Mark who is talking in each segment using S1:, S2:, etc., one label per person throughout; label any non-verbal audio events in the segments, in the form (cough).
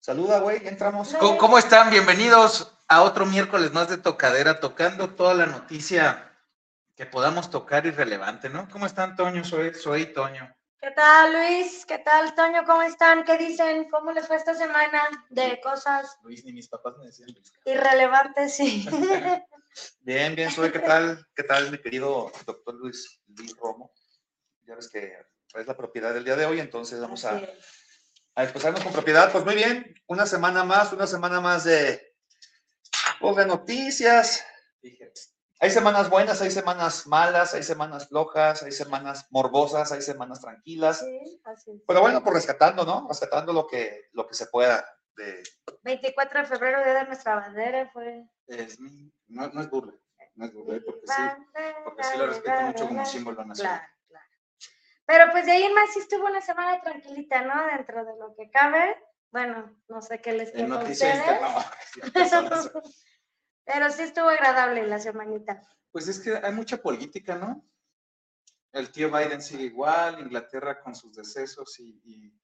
S1: Saluda, güey, entramos.
S2: ¿Cómo, están? Bienvenidos a otro miércoles más de tocadera, tocando toda la noticia que podamos tocar irrelevante, ¿no? ¿Cómo están, Toño? Soy, soy Toño.
S3: ¿Qué tal, Luis? ¿Qué tal, Toño? ¿Cómo están? ¿Qué dicen? ¿Cómo les fue esta semana de cosas
S2: Luis, ni mis papás me decían Luis.
S3: irrelevantes? Sí. (laughs)
S1: Bien, bien, soy. ¿Qué tal? ¿Qué tal, mi querido doctor Luis, Luis Romo? Ya ves que es la propiedad del día de hoy, entonces vamos a, a expresarnos con propiedad. Pues muy bien, una semana más, una semana más de, pues, de noticias.
S2: Dije,
S1: Hay semanas buenas, hay semanas malas, hay semanas flojas, hay semanas morbosas, hay semanas tranquilas.
S3: Sí, así es.
S1: Pero bueno, pues rescatando, ¿no? Rescatando lo que, lo que se pueda de,
S3: 24 de febrero, día de nuestra bandera, fue.
S2: es mi- no, no es burla, no es burla, porque sí, porque sí lo respeto mucho como símbolo nacional.
S3: Claro, claro. Pero pues de ahí en más sí estuvo una semana tranquilita, ¿no? Dentro de lo que cabe. Bueno, no sé qué les
S2: En
S3: queda a
S2: noticias
S3: ustedes. Pero sí estuvo agradable la semanita.
S2: Pues es que hay mucha política, ¿no? El tío Biden sigue igual, Inglaterra con sus decesos y, y-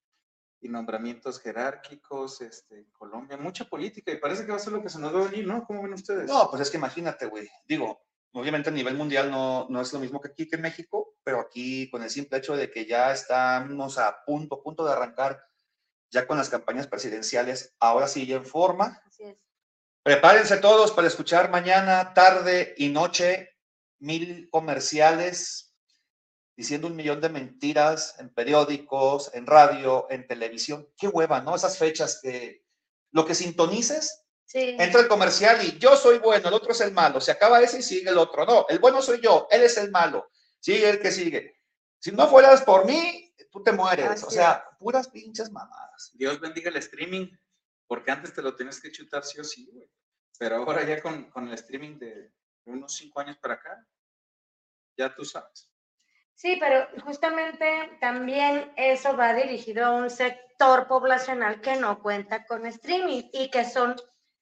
S2: y nombramientos jerárquicos, este, Colombia, mucha política y parece que va a ser lo que se nos va a venir, ¿no? ¿Cómo ven ustedes?
S1: No, pues es que imagínate, güey. Digo, obviamente a nivel mundial no, no es lo mismo que aquí, que en México, pero aquí con el simple hecho de que ya estamos a punto, a punto de arrancar ya con las campañas presidenciales, ahora sí ya en forma.
S3: Así es.
S1: Prepárense todos para escuchar mañana, tarde y noche mil comerciales diciendo un millón de mentiras en periódicos, en radio, en televisión. Qué hueva, ¿no? Esas fechas que lo que sintonices
S3: Sí.
S1: Entra el comercial y yo soy bueno, el otro es el malo. Se acaba ese y sigue el otro. No, el bueno soy yo, él es el malo. Sigue el que sigue. Si no fueras por mí, tú te mueres. O sea, puras pinches mamadas.
S2: Dios bendiga el streaming, porque antes te lo tenías que chutar sí o sí, güey. Pero ahora ya con, con el streaming de unos cinco años para acá, ya tú sabes.
S3: Sí, pero justamente también eso va dirigido a un sector poblacional que no cuenta con streaming y que son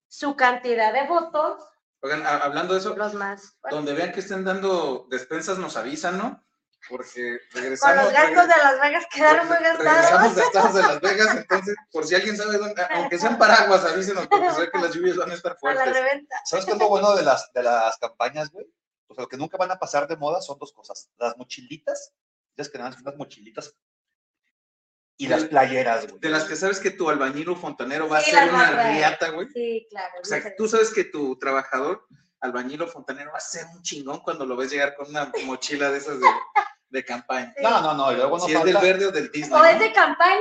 S3: su cantidad de votos
S2: Oigan, hablando de eso,
S3: los más
S2: donde vean que estén dando despensas nos avisan, ¿no? Porque
S3: Con
S2: regresamos.
S3: los gastos de Las Vegas quedaron muy
S2: Regresamos
S3: gastados.
S2: gastados de Las Vegas, entonces, por si alguien sabe dónde, aunque sean paraguas, avísenos, porque se ve que las lluvias van a estar (laughs)
S3: A la
S2: fuertes.
S3: reventa.
S1: ¿Sabes qué es lo bueno de las, de las campañas, güey? O sea, lo que nunca van a pasar de moda son dos cosas. Las mochilitas, ya que nada, unas mochilitas. Y las playeras, güey.
S2: De las que sabes que tu albañil o fontanero va
S3: Sí,
S2: a ser una riata, güey.
S3: Sí, claro.
S2: O sea, tú sabes que tu trabajador, albañil o fontanero, va a ser un chingón cuando lo ves llegar con una mochila de esas de, de campaña.
S1: No, no, no. Y luego no
S2: si es del verde o del Disney.
S3: O es de campaña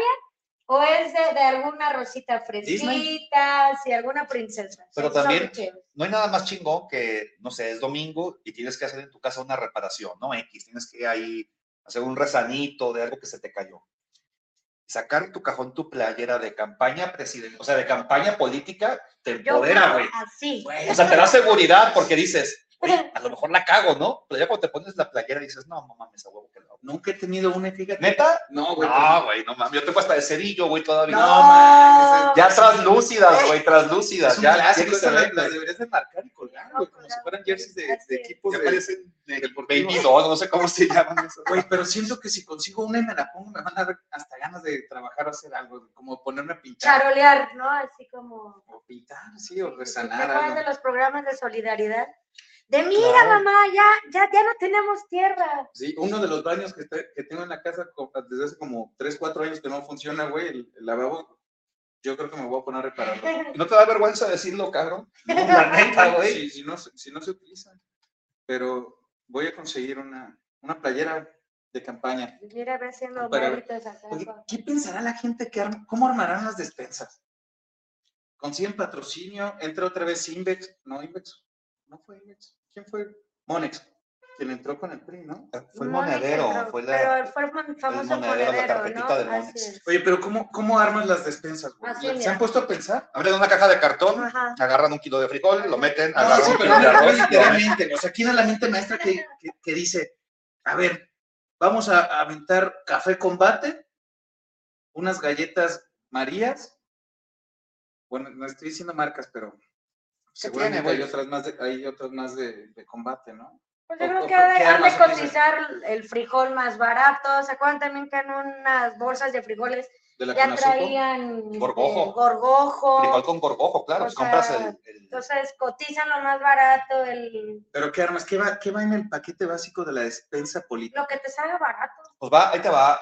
S3: o es de, de alguna rosita fresquita, si alguna princesa.
S1: Pero
S3: Sí,
S1: también- no hay nada más chingón que, no sé, es domingo y tienes que hacer en tu casa una reparación, ¿no? X, tienes que ahí hacer un rezanito de algo que se te cayó. Sacar tu cajón, tu playera de campaña presidencial, o sea, de campaña política, te empodera, güey.
S3: Así.
S1: O sea, te da seguridad porque dices, (laughs) a lo mejor la cago, ¿no? Pero ya cuando te pones la playera dices, no, no mames, a huevo que hago.
S2: Nunca he tenido una, fíjate.
S1: ¿Neta?
S2: No, güey.
S1: No, güey, no mames. Yo tengo hasta de cerillo, güey, todavía.
S2: No,
S1: No,
S2: mames,
S1: ya translúcidas, güey, translúcidas.
S2: Es un
S1: Ya,
S2: clásico,
S1: ya
S2: esas
S1: se
S2: las, deberías de marcar y colgar, güey, como si fueran jerseys de, de equipos
S1: Ya
S2: de,
S1: parecen
S2: de
S1: Baby doll, no sé cómo se llaman esos.
S2: Güey, pero siento que si consigo una y me la pongo, me van a dar hasta ganas de trabajar o hacer algo, como ponerme a pintar.
S3: Charolear, ¿no? Así como.
S2: O pintar, sí, o
S3: ¿Te
S2: resanar
S3: acuerdas
S2: algo.
S3: de los programas de solidaridad? De mira,
S1: Claro.
S3: mamá, ya, ya, ya no tenemos tierra.
S2: Sí, uno de los baños que, te- que tengo en la casa desde hace como 3, 4 años que no funciona, güey, el, el lavabo, yo creo que me voy a poner a repararlo. (laughs)
S1: ¿No te da vergüenza decirlo, cabrón? (laughs) La neta, güey.
S2: Sí, si, no, se- si no se utiliza. Pero voy a conseguir una, una playera de campaña.
S3: Mira, haciendo acá.
S2: Oye, ¿qué pensará la gente que arma? ¿Cómo armarán las despensas? ¿Consiguen patrocinio? ¿Entra otra vez Invex? No, Invex. No fue. ¿Quién fue? Monex. Quien entró con el PRI, ¿no?
S1: Fue el monedero,
S3: pero-
S1: fue la...
S3: Pero fue el mon- famoso
S1: monedero, la
S3: monedero,
S1: carpetita
S3: ¿no?
S1: del
S3: Así
S1: Monex.
S2: Oye, pero ¿cómo, cómo armas las despensas, güey? ¿Se
S3: mira.
S2: han puesto a pensar?
S1: Abren una caja de cartón,
S3: Ajá.
S1: agarran un kilo de frijol, lo meten,
S2: No,
S1: agarran
S2: sí,
S1: un
S2: pero
S1: kilo de arroz,
S2: literalmente. O sea, ¿quién es la mente maestra que, que, que dice, a ver, vamos a aventar café combate, unas galletas Marías. Bueno, no estoy diciendo marcas, pero seguramente
S1: tiene,
S2: hay otras más de, hay otras más de, de combate, ¿no?
S3: Pues yo
S2: O-
S3: creo que ha de,
S2: qué
S3: han de cotizar el frijol más barato. ¿Se acuerdan también que en unas bolsas de frijoles
S2: De la
S3: ya traían
S1: Gorgojo.
S3: eh, gorgojo?
S1: Frijol con gorgojo, claro.
S3: O
S1: si compras
S3: sea,
S1: el, el-
S3: Entonces cotizan lo más barato, el,
S2: Pero qué armas, ¿qué va, qué va en el paquete básico de la despensa política?
S3: lo que te salga barato.
S1: Pues va, ahí te va.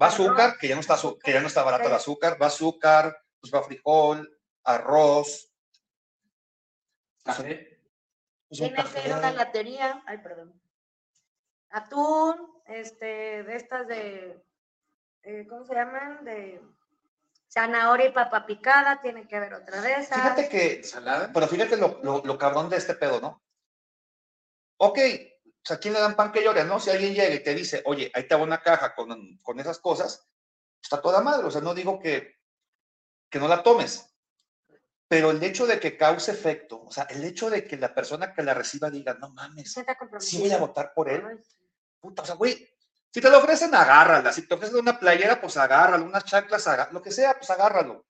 S1: Va
S3: Arroz,
S1: azúcar, que ya no está, azu- que ya no está barato el azúcar. Va azúcar, pues va frijol, arroz.
S2: Café.
S3: Tiene que ir una latería. Ay, perdón. Atún, este, de estas de, eh, ¿cómo se llaman? De zanahoria y papa picada, tiene que haber otra de esas.
S1: Fíjate que
S2: ¿Ensalada?
S1: Pero fíjate lo, lo, lo cabrón de este pedo, ¿no? Ok, pues a quién le dan pan que llore, ¿no? Si alguien llega y te dice, oye, ahí te va una caja con, con esas cosas, está toda madre. O sea, no digo que, que no la tomes. Pero el hecho de que cause efecto, o sea, el hecho de que la persona que la reciba diga, no mames, sí voy a votar por él. Puta, o sea, güey, si te lo ofrecen, agárrala. Si te ofrecen una playera, pues agárralo. Unas chanclas, agá- lo que sea, pues agárralo.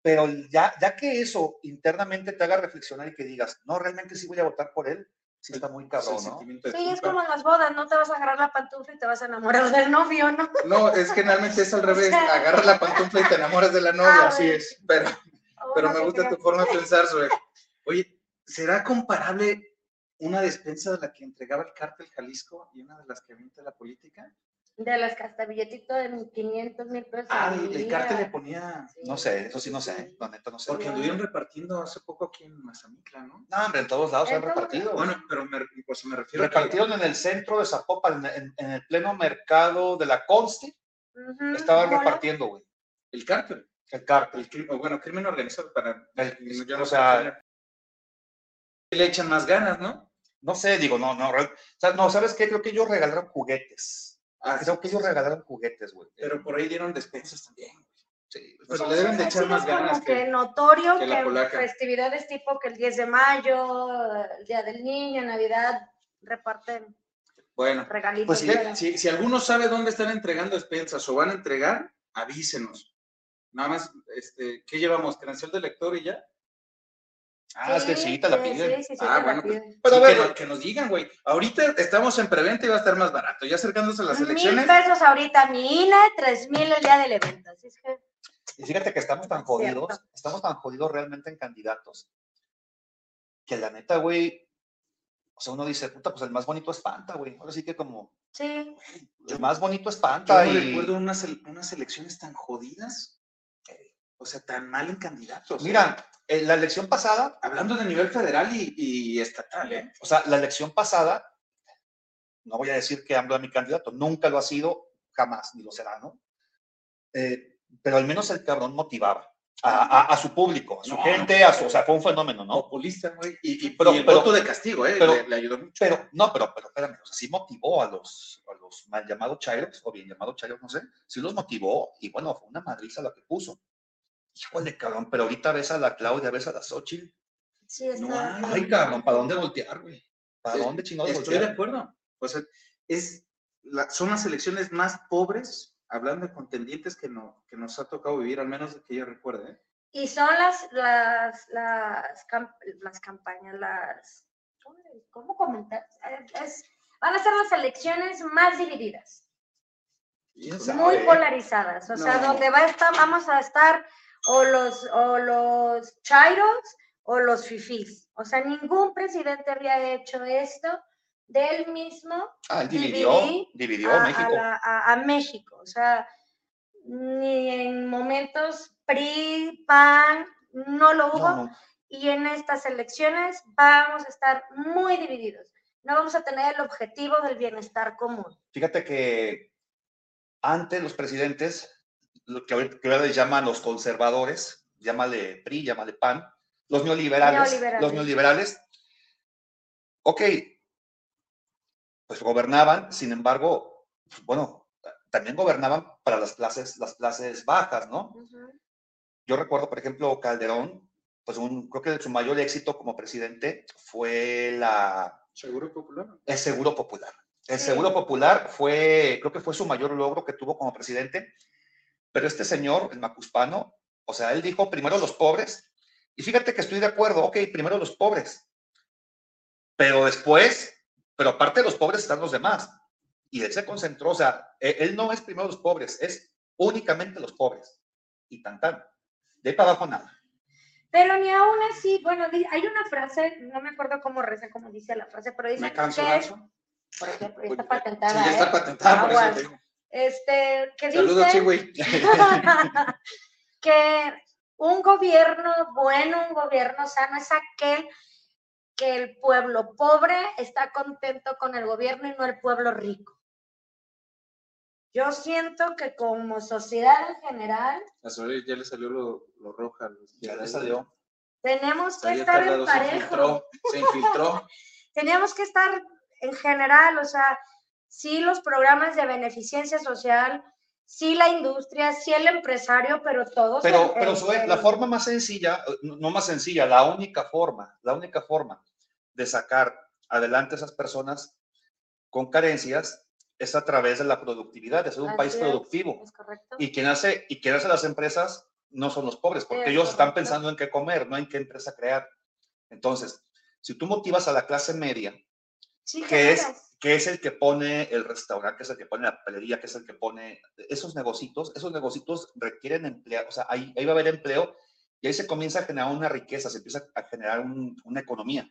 S1: Pero ya, ya que eso internamente te haga reflexionar y que digas, no, realmente sí voy a votar por él, sí está muy cabrón, ¿no?
S3: Sí, es como en las bodas, no te vas a agarrar la pantufla y te vas a enamorar del novio, ¿no?
S2: No, es generalmente es al (laughs) revés. Agarras la pantufla y te enamoras de la novia,
S3: Ah,
S2: así es. Pero, pero me
S3: que
S2: gusta tu forma de (laughs) pensar sobre. Oye, ¿será comparable una despensa de la que entregaba el cártel Jalisco y una de las que avienta la política?
S3: De las hasta billetito de 500 mil pesos.
S2: Ah, el, el cártel le ponía.
S3: Sí,
S1: No sé, eso sí no
S3: sí.
S1: sé, la neta no sé.
S2: Porque anduvieron repartiendo hace poco aquí en Mazamitla, ¿no?
S1: No, hombre, en todos lados se han repartido.
S2: Bueno, pero me, pues me refiero a que-
S1: Repartieron en el centro de Zapopan, en, en- en el pleno mercado de la Consti,
S3: Ujú,
S1: estaban
S3: bola.
S1: repartiendo, güey,
S2: el cártel,
S1: el cártel.
S2: el bueno, crimen organizado para.
S1: El-
S2: yo no
S1: o sea,
S2: le- echan más ganas, ¿no?
S1: No sé, digo, no, no, o sea, no, ¿sabes qué? Creo que ellos regalaron juguetes.
S2: Ah,
S1: Creo que ellos regalaron juguetes, güey.
S2: Pero por ahí dieron despensas también.
S1: Sí,
S2: Pero
S1: pues,
S2: le deben de echar
S3: sí,
S2: más
S3: es como
S2: ganas
S3: que,
S2: que-
S3: notorio
S2: que
S3: que, festividades tipo que el 10 de mayo, el Día del Niño, Navidad, reparten
S2: Bueno,
S3: regalitos.
S1: Pues sí,
S3: pero-
S2: si, si alguno sabe dónde están entregando despensas o van a entregar, avísenos. Nada más, este, ¿qué llevamos? ¿Credencial de lector y ya?
S1: Ah, es que sí, te la
S3: sí,
S1: piden.
S3: Sí, sí, sí,
S2: Ah, bueno, pues,
S3: piden.
S1: Pero
S2: Sí,
S1: a ver,
S2: que, nos, que nos digan, güey. Ahorita estamos en preventa y va a estar más barato. Ya acercándose a las
S3: Mil
S2: elecciones.
S3: pesos ahorita mi INE, tres mil el día del evento. Así es que
S1: Y fíjate que estamos tan jodidos,
S3: cierto.
S1: estamos tan jodidos realmente en candidatos, que la neta, güey, o sea, uno dice, puta, pues el más bonito espanta, güey. Ahora sí que como,
S3: sí,
S1: el más bonito
S2: Yo
S1: espanta
S2: no
S1: y...
S2: recuerdo unas, unas elecciones tan jodidas. O sea, tan mal en candidatos. ¿eh?
S1: Mira, en la elección pasada,
S2: Hablando de nivel federal y, y estatal, ¿eh?
S1: o sea, la elección pasada, no voy a decir que AMLO es mi candidato, nunca lo ha sido, jamás, ni lo será, ¿no? Eh, pero al menos el cabrón motivaba a, a- a su público, a su
S2: No,
S1: gente, a su, o sea, fue un fenómeno, ¿no?
S2: Populista, güey. Y, y-
S1: Pero-
S2: y el
S1: pero-
S2: voto de castigo, ¿eh?
S1: pero-
S2: le, le ayudó mucho.
S1: Pero, no, pero, pero espérame, o sea, sí motivó a los, a los mal llamados chairos, o bien llamados chairos, no sé, sí los motivó, y bueno, fue una madriza la que puso. Híjole, cabrón, pero ahorita ves a la Claudia, ves a la Xochitl.
S3: sí está.
S2: No.
S1: Ay, cabrón, ¿para dónde voltear, güey? ¿Para
S2: Sí,
S1: dónde chingados
S2: Estoy de
S1: voltear?
S2: acuerdo. O sea, es la- son las elecciones más pobres, hablando de contendientes que, no, que nos ha tocado vivir, al menos de que yo recuerde. ¿eh?
S3: Y son las, las, las, las campañas, las, ¿cómo, comentar? Es, van a ser las elecciones más divididas,
S1: ¿Quién
S3: muy polarizadas, o sea, donde va a estar, vamos a estar o los, o los chairos o los fifís. O sea, ningún presidente había hecho esto del mismo
S1: Ah, dividió, dividió
S3: a, a
S1: México.
S3: la- a- a México. O sea, ni en momentos PRI, PAN, no lo hubo.
S1: No, no.
S3: Y en estas elecciones vamos a estar muy divididos. No vamos a tener el objetivo del bienestar común.
S1: Fíjate que antes los presidentes, lo que ahora les llaman los conservadores, llámale PRI, llámale PAN, los neoliberales,
S3: Neoliberales.
S1: los neoliberales, ok, pues gobernaban, sin embargo, pues, bueno, también gobernaban para las clases, las clases bajas, ¿no? Yo recuerdo, por ejemplo, Calderón, pues un, creo que su mayor éxito como presidente fue la,
S2: Seguro popular.
S1: el seguro popular. El
S3: Sí.
S1: Seguro Popular fue, creo que fue su mayor logro que tuvo como presidente, pero este señor, el Macuspano, o sea, él dijo primero los pobres, y fíjate que estoy de acuerdo, ok, primero los pobres, pero después, pero aparte de los pobres están los demás, y él se concentró, o sea, e- él no es primero los pobres, es únicamente los pobres, y tan tan, de ahí para abajo nada.
S3: Pero ni aún así, bueno, hay una frase, no me acuerdo cómo reza, cómo dice la frase, pero dice
S2: Me canso,
S3: que, por ejemplo, está patentada,
S2: Sí, ya está
S3: ¿eh?
S2: patentada, por eso te digo.
S3: Este, que
S2: Saludos,
S3: dice (laughs) (laughs) que un gobierno bueno, un gobierno sano es aquel que el pueblo pobre está contento con el gobierno y no el pueblo rico. Yo siento que como sociedad en general
S2: A ya le salió lo, lo roja.
S1: Ya le salió.
S3: tenemos que estar en
S2: lado, se
S3: parejo.
S2: infiltró, se infiltró. (laughs)
S3: Teníamos que estar en general, o sea, sí los programas de beneficencia social, sí la industria, sí el empresario, pero todos.
S1: Pero, pero Zoe, la forma más sencilla, no más sencilla, la única forma, la única forma de sacar adelante a esas personas con carencias es a través de la productividad, de ser un
S3: Así
S1: país
S3: es,
S1: productivo.
S3: Es.
S1: Y quien hace, y quien hace las empresas no son los pobres, porque
S3: Es
S1: ellos están pensando en qué comer, no en qué empresa crear. Entonces, si tú motivas a la clase media,
S3: Sí,
S1: que es. Que es el que pone el restaurante, que es el que pone la papelería, que es el que pone esos negocios, esos negocios requieren empleo, o sea, ahí, ahí va a haber empleo y ahí se comienza a generar una riqueza, se empieza a generar un- una economía.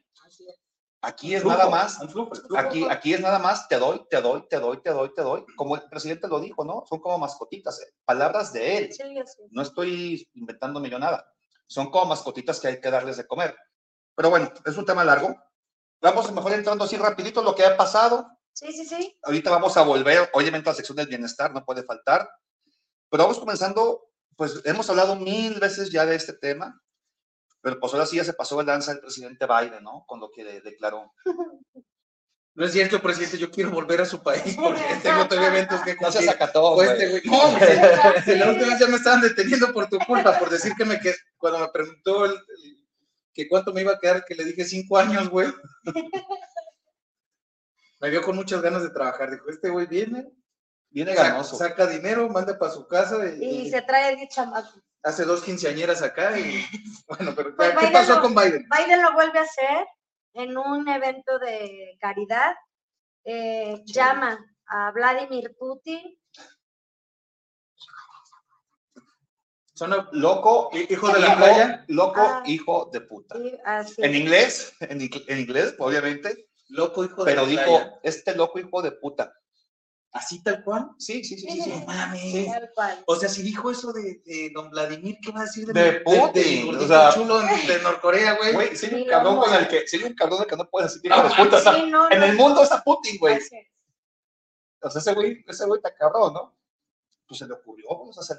S1: Aquí es
S2: Flujo,
S1: nada más,
S2: flujo, flujo.
S1: aquí, aquí es nada más, te doy, te doy, te doy, te doy, te doy, como el presidente lo dijo, ¿no? Son como mascotitas, eh, palabras de él,
S3: Sí,
S1: no estoy inventándome yo nada, son como mascotitas que hay que darles de comer. Pero bueno, es un tema largo. Vamos mejor entrando así rapidito lo que ha pasado.
S3: Sí, sí, sí.
S1: Ahorita vamos a volver, obviamente, a la sección del bienestar, no puede faltar. Pero vamos comenzando, pues hemos hablado mil veces ya de este tema, pero pues ahora sí ya se pasó el lanza el presidente Biden, ¿no? Con lo que de- declaró.
S2: No es cierto, presidente, yo quiero volver a su país porque (laughs) tengo todavía eventos que
S1: No se
S2: cumplir.
S1: acató,
S2: Pues
S1: güey.
S2: este güey, no, güey, (laughs) la última vez ya me estaban deteniendo por tu culpa, por decir que me que cuando me preguntó el- el- que cuánto me iba a quedar, que le dije cinco años, güey. (laughs) Me vio con muchas ganas de trabajar. Dijo, este güey viene,
S1: Viene
S2: saca,
S1: ganoso.
S2: saca dinero, manda para su casa y,
S3: Y
S2: y
S3: se trae de chamaco.
S2: hace dos quinceañeras acá y (laughs) bueno, pero
S3: Pues
S2: ¿qué
S3: Biden
S2: pasó
S3: lo-
S2: con Biden?
S3: Biden lo vuelve a hacer en un evento de caridad. Eh, llama a Vladimir Putin.
S2: Son a-
S1: Loco,
S2: hijo de la
S1: hijo,
S2: playa,
S1: loco,
S3: Ah.
S1: hijo de puta.
S3: así.
S1: En inglés, en, en inglés, obviamente,
S2: loco hijo de
S1: pero
S2: la
S1: dijo,
S2: playa.
S1: este loco hijo de puta.
S2: Así tal cual.
S1: Sí, sí, sí, sí.
S3: Sí,
S1: sí.
S2: No mames.
S1: Sí.
S3: Tal cual.
S2: O sea, si dijo eso de, de don Vladimir, ¿qué va a decir de,
S1: De
S2: mi-
S1: Putin,
S2: del
S1: o sea-
S2: chulo de Norcorea, güey?
S1: Güey, hay un cabrón con el que, si hay un cabrón del que no puedes decir hijo de puta,
S3: no,
S1: en
S3: no,
S1: el mundo está Putin, güey. O sea, ese güey, ese güey está cabrón, ¿no? Pues se le ocurrió, o sea, se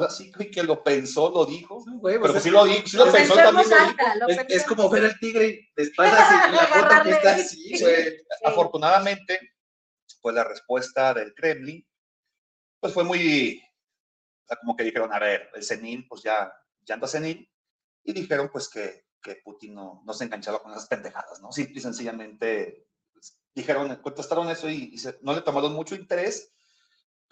S1: sea, sí que lo pensó, lo dijo,
S2: No, güey,
S1: pero
S2: pues
S1: sí
S2: es-
S1: lo dijo, sí lo
S3: Lo
S1: pensó
S3: pensó en
S1: también.
S3: alta, lo
S2: es, es como ver al tigre de espaldas y la (laughs) foto que está así, güey.
S3: Sí.
S1: Afortunadamente, pues la respuesta del Kremlin, pues fue muy, o sea, como que dijeron, a ver, el senil, pues ya, ya anda senil, y dijeron pues que, que Putin no, no se enganchaba con esas pendejadas, ¿no? Simple y sencillamente pues, dijeron, contestaron eso y, y se- no le tomaron mucho interés,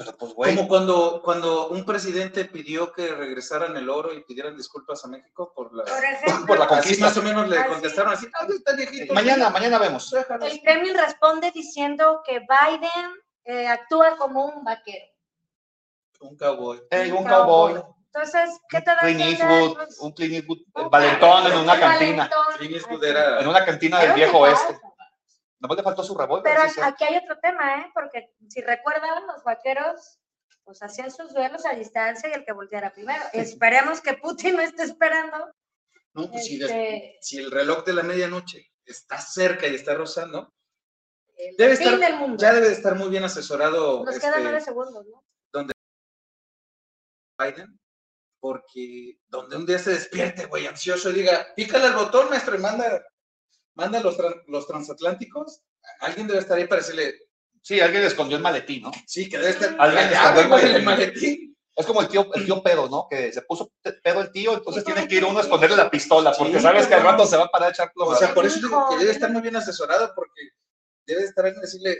S1: pero pues, güey,
S2: Como cuando, cuando un presidente pidió que regresaran el oro y pidieran disculpas a México por la...
S3: Por ejemplo, (laughs)
S1: por la
S2: Así
S1: conquista.
S2: más o menos le
S3: Así.
S2: contestaron así, ah, está viejito.
S1: Mañana, mañana vemos.
S3: El Kremlin responde diciendo que Biden eh, actúa como un vaquero.
S2: Un cowboy.
S1: Ey, un cowboy,
S3: Entonces, ¿qué te da
S1: Clint? Eastwood,
S3: Pues,
S1: un Clint Eastwood, eh,
S3: un
S1: valentón en una
S3: un
S1: cantina,
S3: valentón,
S2: Clint Eastwood
S3: así.
S2: era-
S1: en una cantina del
S3: ¿qué
S1: viejo oeste. Nomás le faltó su revólver.
S3: Pero aquí hay otro tema, ¿eh? Porque si recuerdan, los vaqueros pues hacían sus duelos a distancia y el que volteara primero. Esperemos que Putin no esté esperando.
S2: No, pues
S3: este,
S2: si el reloj de la medianoche está cerca y está rozando,
S3: el
S2: Debe estar-
S3: del mundo.
S2: ya debe de estar muy bien asesorado
S3: Nos
S2: este,
S3: quedan nueve segundos, ¿no?
S2: Biden, porque donde un día se despierte, güey, ansioso y diga, pícale al botón, maestro, y manda, manda los, tran- los transatlánticos, alguien debe estar ahí para decirle,
S1: Sí, alguien escondió el maletín, ¿no?
S2: sí, que debe estar,
S1: Alguien escondió el maletín.
S2: el maletín.
S1: Es como el tío, el tío pedo, ¿no? Que se puso pedo el tío, entonces tiene que ir uno a esconderle la pistola, porque
S2: Sí,
S1: sabes que al rato se va a parar a echar
S2: O sea, por eso digo que debe estar muy bien asesorado, porque debe de estar alguien y decirle,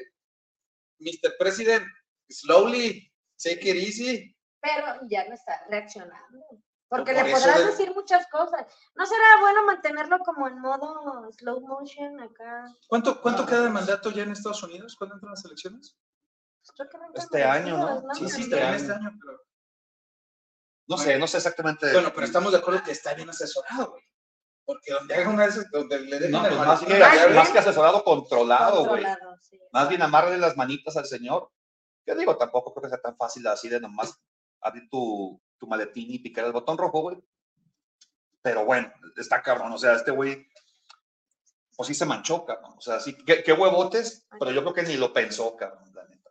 S2: Mr. President, slowly, take it easy.
S3: Pero ya no está reaccionando. Porque
S2: Por
S3: le podrás
S2: de-
S3: decir muchas cosas. ¿No será bueno mantenerlo como en modo slow motion acá?
S2: ¿Cuánto, cuánto queda de mandato ya en Estados Unidos? ¿Cuándo entran las elecciones?
S3: Creo que
S1: Este año, ¿no? Sí,
S2: Sí, también
S1: año.
S2: este año, pero...
S1: No sé, no sé exactamente.
S2: Bueno, pero estamos de acuerdo que está bien asesorado, güey. Porque donde haga una esas, donde le den
S1: No, pues más que,
S3: Más
S1: que asesorado, controlado, güey.
S3: Sí.
S1: Más bien amarle las manitas al señor. Yo digo, tampoco creo que sea tan fácil así de nomás abrir tu, tu maletín y picar el botón rojo, güey. Pero bueno, está cabrón. O sea, este güey, pues sí se manchó, cabrón. O sea, sí, qué, qué huevotes, pero yo creo que ni lo pensó, cabrón, la neta.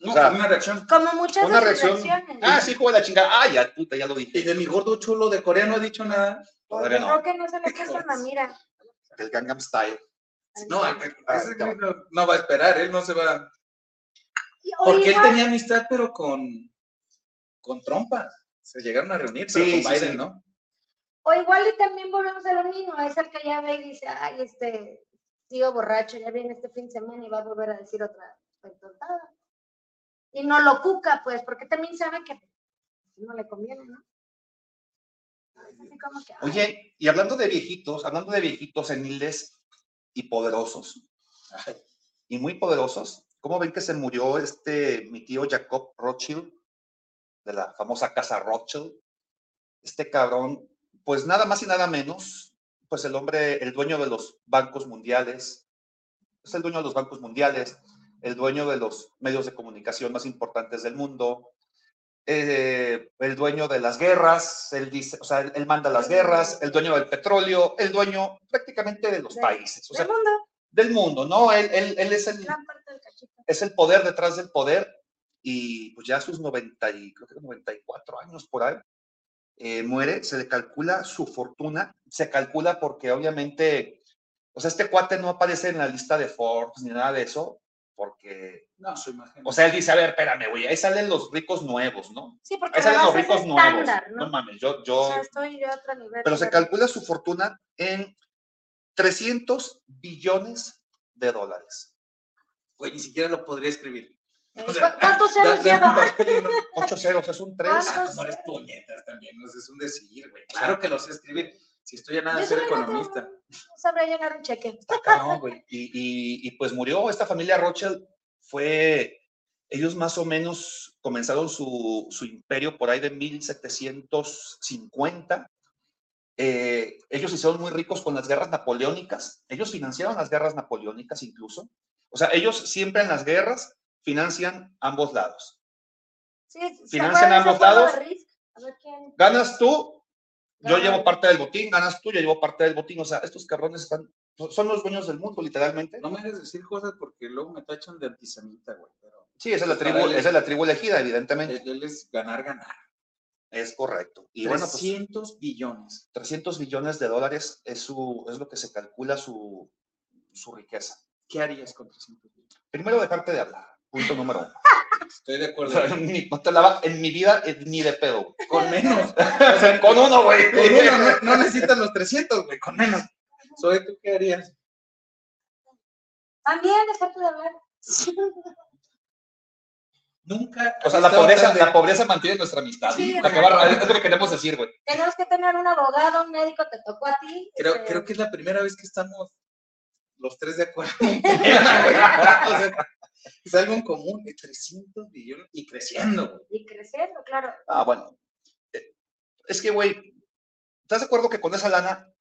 S2: No,
S1: o sea,
S2: una reacción.
S3: Como muchas
S1: Una reacción.
S3: reacciones.
S1: Ah, sí, de la chingada. Ah, ya, puta, ya lo
S2: Y
S1: dije.
S2: de mi gordo chulo de Corea no ha dicho nada.
S1: Todavía
S3: Yo
S1: no.
S3: creo que no se le puso la mira.
S1: El Gangnam Style.
S2: No,
S3: Al-
S2: ese no, no va a esperar, él no se va.
S3: Y-
S2: Porque él tenía amistad, pero con, con trompa. Se llegaron a reunir, pero
S1: Sí,
S2: con
S1: sí,
S2: Biden,
S1: sí.
S2: ¿no?
S3: O igual y también volvemos a lo mismo, es el que ya ve y dice, ay, este tío borracho ya viene este fin de semana y va a volver a decir otra tontada. Y no lo cuca, pues, porque también sabe que no le conviene, ¿no? Así como que,
S1: Oye, y hablando de viejitos, hablando de viejitos seniles y poderosos, y muy poderosos, ¿cómo ven que se murió este, mi tío Jacob Rothschild, de la famosa casa Rothschild? Este cabrón, pues nada más y nada menos, pues el hombre, el dueño de los bancos mundiales, es el dueño de los bancos mundiales, el dueño de los medios de comunicación más importantes del mundo, eh, el dueño de las guerras, él dice, o sea, él, manda las guerras, el dueño del petróleo, el dueño prácticamente de los
S3: De-
S1: países, o sea,
S3: del mundo,
S1: del mundo, ¿no? Él, él, él es, el, es el poder detrás del poder y pues ya a sus 90 y, creo que 94 años por ahí, eh, muere, se le calcula su fortuna, se calcula porque obviamente, o sea, este cuate no aparece en la lista de Forbes ni nada de eso, porque,
S2: No, su imagen.
S1: o sea, él dice, a ver, espérame, güey, ahí salen los ricos nuevos, ¿no?
S3: Sí, porque
S1: Ahí salen los ricos nuevos. No
S3: ¿no?
S1: mames, yo,
S3: O
S1: yo,
S3: sea, estoy yo a otro nivel.
S1: pero se calcula su fortuna en 300 billones de dólares.
S2: Güey, ni siquiera lo podría escribir. O sea,
S3: ¿cu- ¿Cuántos ceros lleva?
S2: un papel y no-
S1: Ocho ceros, es un 3.
S3: ¿Cuántos?
S2: Ah, como eres puñetas también, no es un decir, güey. Claro que lo sé escribir. Si estoy a nada de ser economista.
S3: No sabría llenar un cheque.
S1: Está cabrón, güey. Y, y- y, pues murió esta familia Rothschild. Fue, ellos más o menos comenzaron su, su imperio por ahí de 1750. Eh, ellos hicieron muy ricos con las guerras napoleónicas. Ellos financiaron las guerras napoleónicas incluso. O sea, ellos siempre en las guerras financian ambos lados.
S3: Sí, ¿se
S1: Financian ambos lados. Ganas tú, yo llevo parte del botín, ganas tú, yo llevo parte del botín. O sea, estos cabrones están, son los dueños del mundo, literalmente.
S2: No me hagas decir cosas porque luego me tachan de antisemita, güey. Pero
S1: Sí, esa es la tribu,
S2: él-
S1: esa es la tribu elegida, evidentemente.
S2: él, él es ganar, ganar.
S1: Es correcto. Y bueno, pues
S2: 300 billones.
S1: 300 billones de dólares es, su, es lo que se calcula su, su riqueza.
S2: ¿Qué harías con 300 billones?
S1: Primero, dejarte de hablar. Punto número uno.
S2: Estoy de
S1: O
S2: acuerdo.
S1: sea, ni- no te en mi vida ni de pedo. güey.
S2: Con menos. (laughs)
S1: O sea, con uno, güey.
S2: Con uno, no, no necesitas los 300, güey, con menos. Soy tú, ¿qué harías?
S3: También dejarte de hablar.
S2: Nunca.
S1: O sea, la pobreza, la pobreza mantiene nuestra amistad.
S3: Sí,
S1: La que va- es lo que queremos decir, güey.
S3: Tenemos que tener un abogado, un médico, te tocó a ti.
S2: Creo,
S3: este,
S2: creo que es la primera vez que estamos los tres de acuerdo. (laughs) (laughs) O sea, es algo en común de 300 billones y creciendo, güey.
S3: Y creciendo, claro.
S1: Ah, bueno. Eh, Es que, güey, ¿estás de acuerdo que con esa lana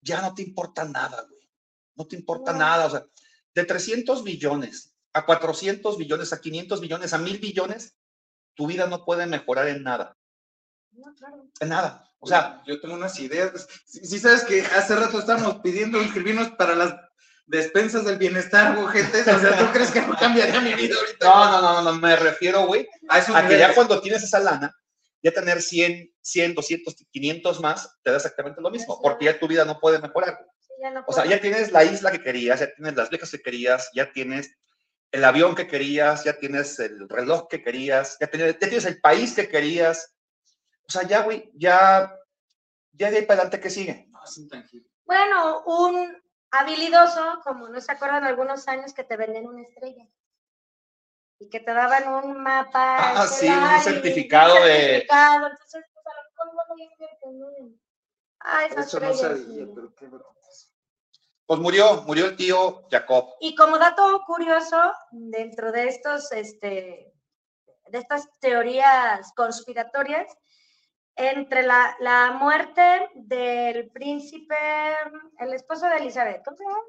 S1: ya no te importa nada, güey? No te importa
S3: No.
S1: nada. O sea, de 300 billones a 400 billones, a 500 billones, a 1000 billones, tu vida no puede mejorar en nada.
S3: No, claro.
S1: En nada. O sea,
S2: yo tengo unas ideas. Si sí sabes que hace rato estábamos pidiendo inscribirnos para las despensas del bienestar, güey, gente. O sea, ¿tú (laughs) crees que no cambiaría mi vida ahorita?
S1: no, no, no, no, me refiero, güey,
S2: A esos
S1: a que ya cuando tienes esa lana, ya tener 100, 100, 200, 500 más, te da exactamente lo mismo, porque ya tu vida no puede mejorar.
S3: Ya no
S1: O sea, ya tienes la isla que querías, ya tienes las becas que querías, ya tienes el avión que querías, ya tienes el reloj que querías, ya tienes, ya tienes el país que querías. O sea, ya, güey, ya, ya de ahí para adelante, ¿qué sigue?
S2: No, es intangible.
S3: Bueno, un habilidoso, como no se acuerdan algunos años que te venden una estrella. y que te daban un mapa.
S1: Ah, sí, un certificado de-
S3: Entonces, pues, a lo. Ah,
S2: Eso no sabía,
S3: sí.
S2: pero qué bromas.
S1: Pues murió, murió el tío Jacob.
S3: Y como dato curioso, dentro de estos, este, de estas teorías conspiratorias, entre la, la muerte del príncipe, el esposo de Elizabeth, ¿cómo se llama?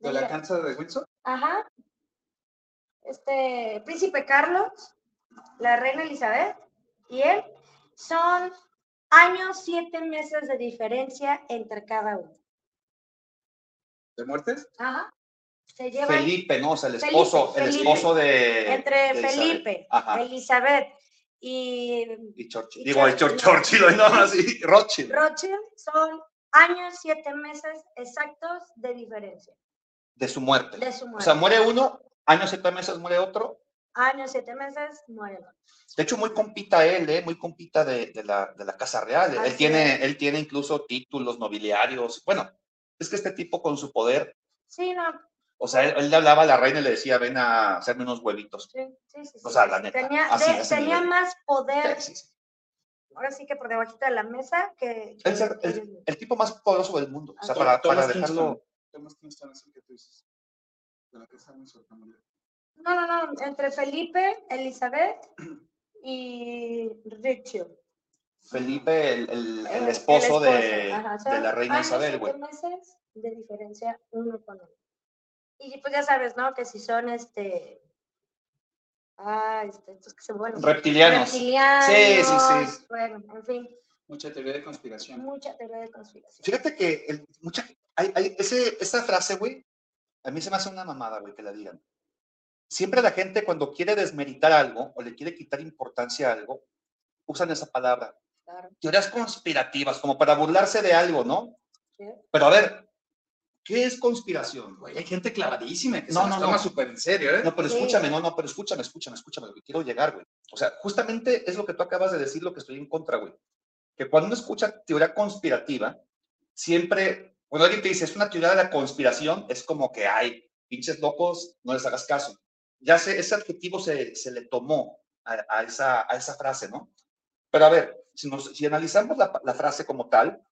S2: ¿De la cancha de Windsor?
S3: Ajá. Este, príncipe Carlos, la reina Elizabeth y él, son años, siete meses de diferencia entre cada uno.
S2: ¿De muertes?
S3: Ajá. Se llevan
S1: Felipe, ¿no? O sea, el
S3: Felipe,
S1: esposo, el
S3: Felipe.
S1: esposo de.
S3: entre
S1: de.
S3: Felipe,
S1: Ajá.
S3: Elizabeth y
S1: Y Churchill.
S3: y
S1: Digo, el
S3: Churchill,
S1: Churchill,
S3: no. (laughs)
S1: Así, Rothschild.
S3: Rothschild son años, siete meses exactos de diferencia
S1: De su muerte.
S3: de su
S1: O
S3: muerte.
S1: sea, muere uno, años, siete meses muere otro.
S3: Años, siete meses, muere otro.
S1: De hecho, muy compita él, ¿eh? Muy compita de, de la, de la Casa Real. Él tiene, él tiene incluso títulos nobiliarios. Bueno, es que este tipo con su poder,
S3: Sí, no,
S1: o sea, él, él le hablaba a la reina y le decía, ven a hacerme unos huevitos.
S3: sí, sí, sí.
S1: O sea,
S3: sí,
S1: la neta,
S3: Tenía,
S1: así,
S3: de- más poder,
S1: Sí, sí, sí.
S3: ahora sí que por debajito de la mesa, que... que-
S1: Es el,
S3: que
S1: tipo más poderoso del mundo. O sea, para, para dejarlo.
S2: Kingston. Thomas Kingston es el que tú dices. De la de Windsor también.
S3: No, no, no, entre Felipe, Elizabeth y Richard.
S1: Felipe, el, el- el
S3: El-
S1: esposo, de,
S3: ajá,
S1: de
S3: son
S1: la reina Isabel, güey.
S3: meses de diferencia uno con uno. Y pues ya sabes, ¿no? Que si son este. Ah, este, estos que se vuelven.
S1: Reptilianos.
S3: Reptilianos.
S1: Sí, sí, sí.
S3: Bueno, en fin,
S2: Mucha teoría de conspiración.
S3: mucha teoría de conspiración.
S1: Fíjate que el- mucha, hay, hay ese, esa frase, güey, a mí se me hace una mamada, güey, que la digan. Siempre la gente cuando quiere desmeritar algo o le quiere quitar importancia a algo, usan esa palabra.
S3: Claro.
S1: Teorías conspirativas, como para burlarse de algo, ¿no?
S3: Sí.
S1: Pero a ver, ¿qué es conspiración? güey?
S2: Hay gente clavadísima que
S1: No,
S2: se
S1: no,
S2: las toma
S1: no.
S2: súper en serio, ¿eh?
S1: No, pero escúchame, no, no, pero escúchame, escúchame, escúchame, lo que quiero llegar, güey. O sea, justamente es lo que tú acabas de decir, lo que estoy en contra, güey. Que cuando uno escucha teoría conspirativa, siempre, cuando alguien te dice es una teoría de la conspiración, es como que, ay, pinches locos, no les hagas caso. Ya sé, ese adjetivo se, se le tomó a, a esa, a esa frase, ¿no? Pero a ver, si, nos, si analizamos la, la frase como tal,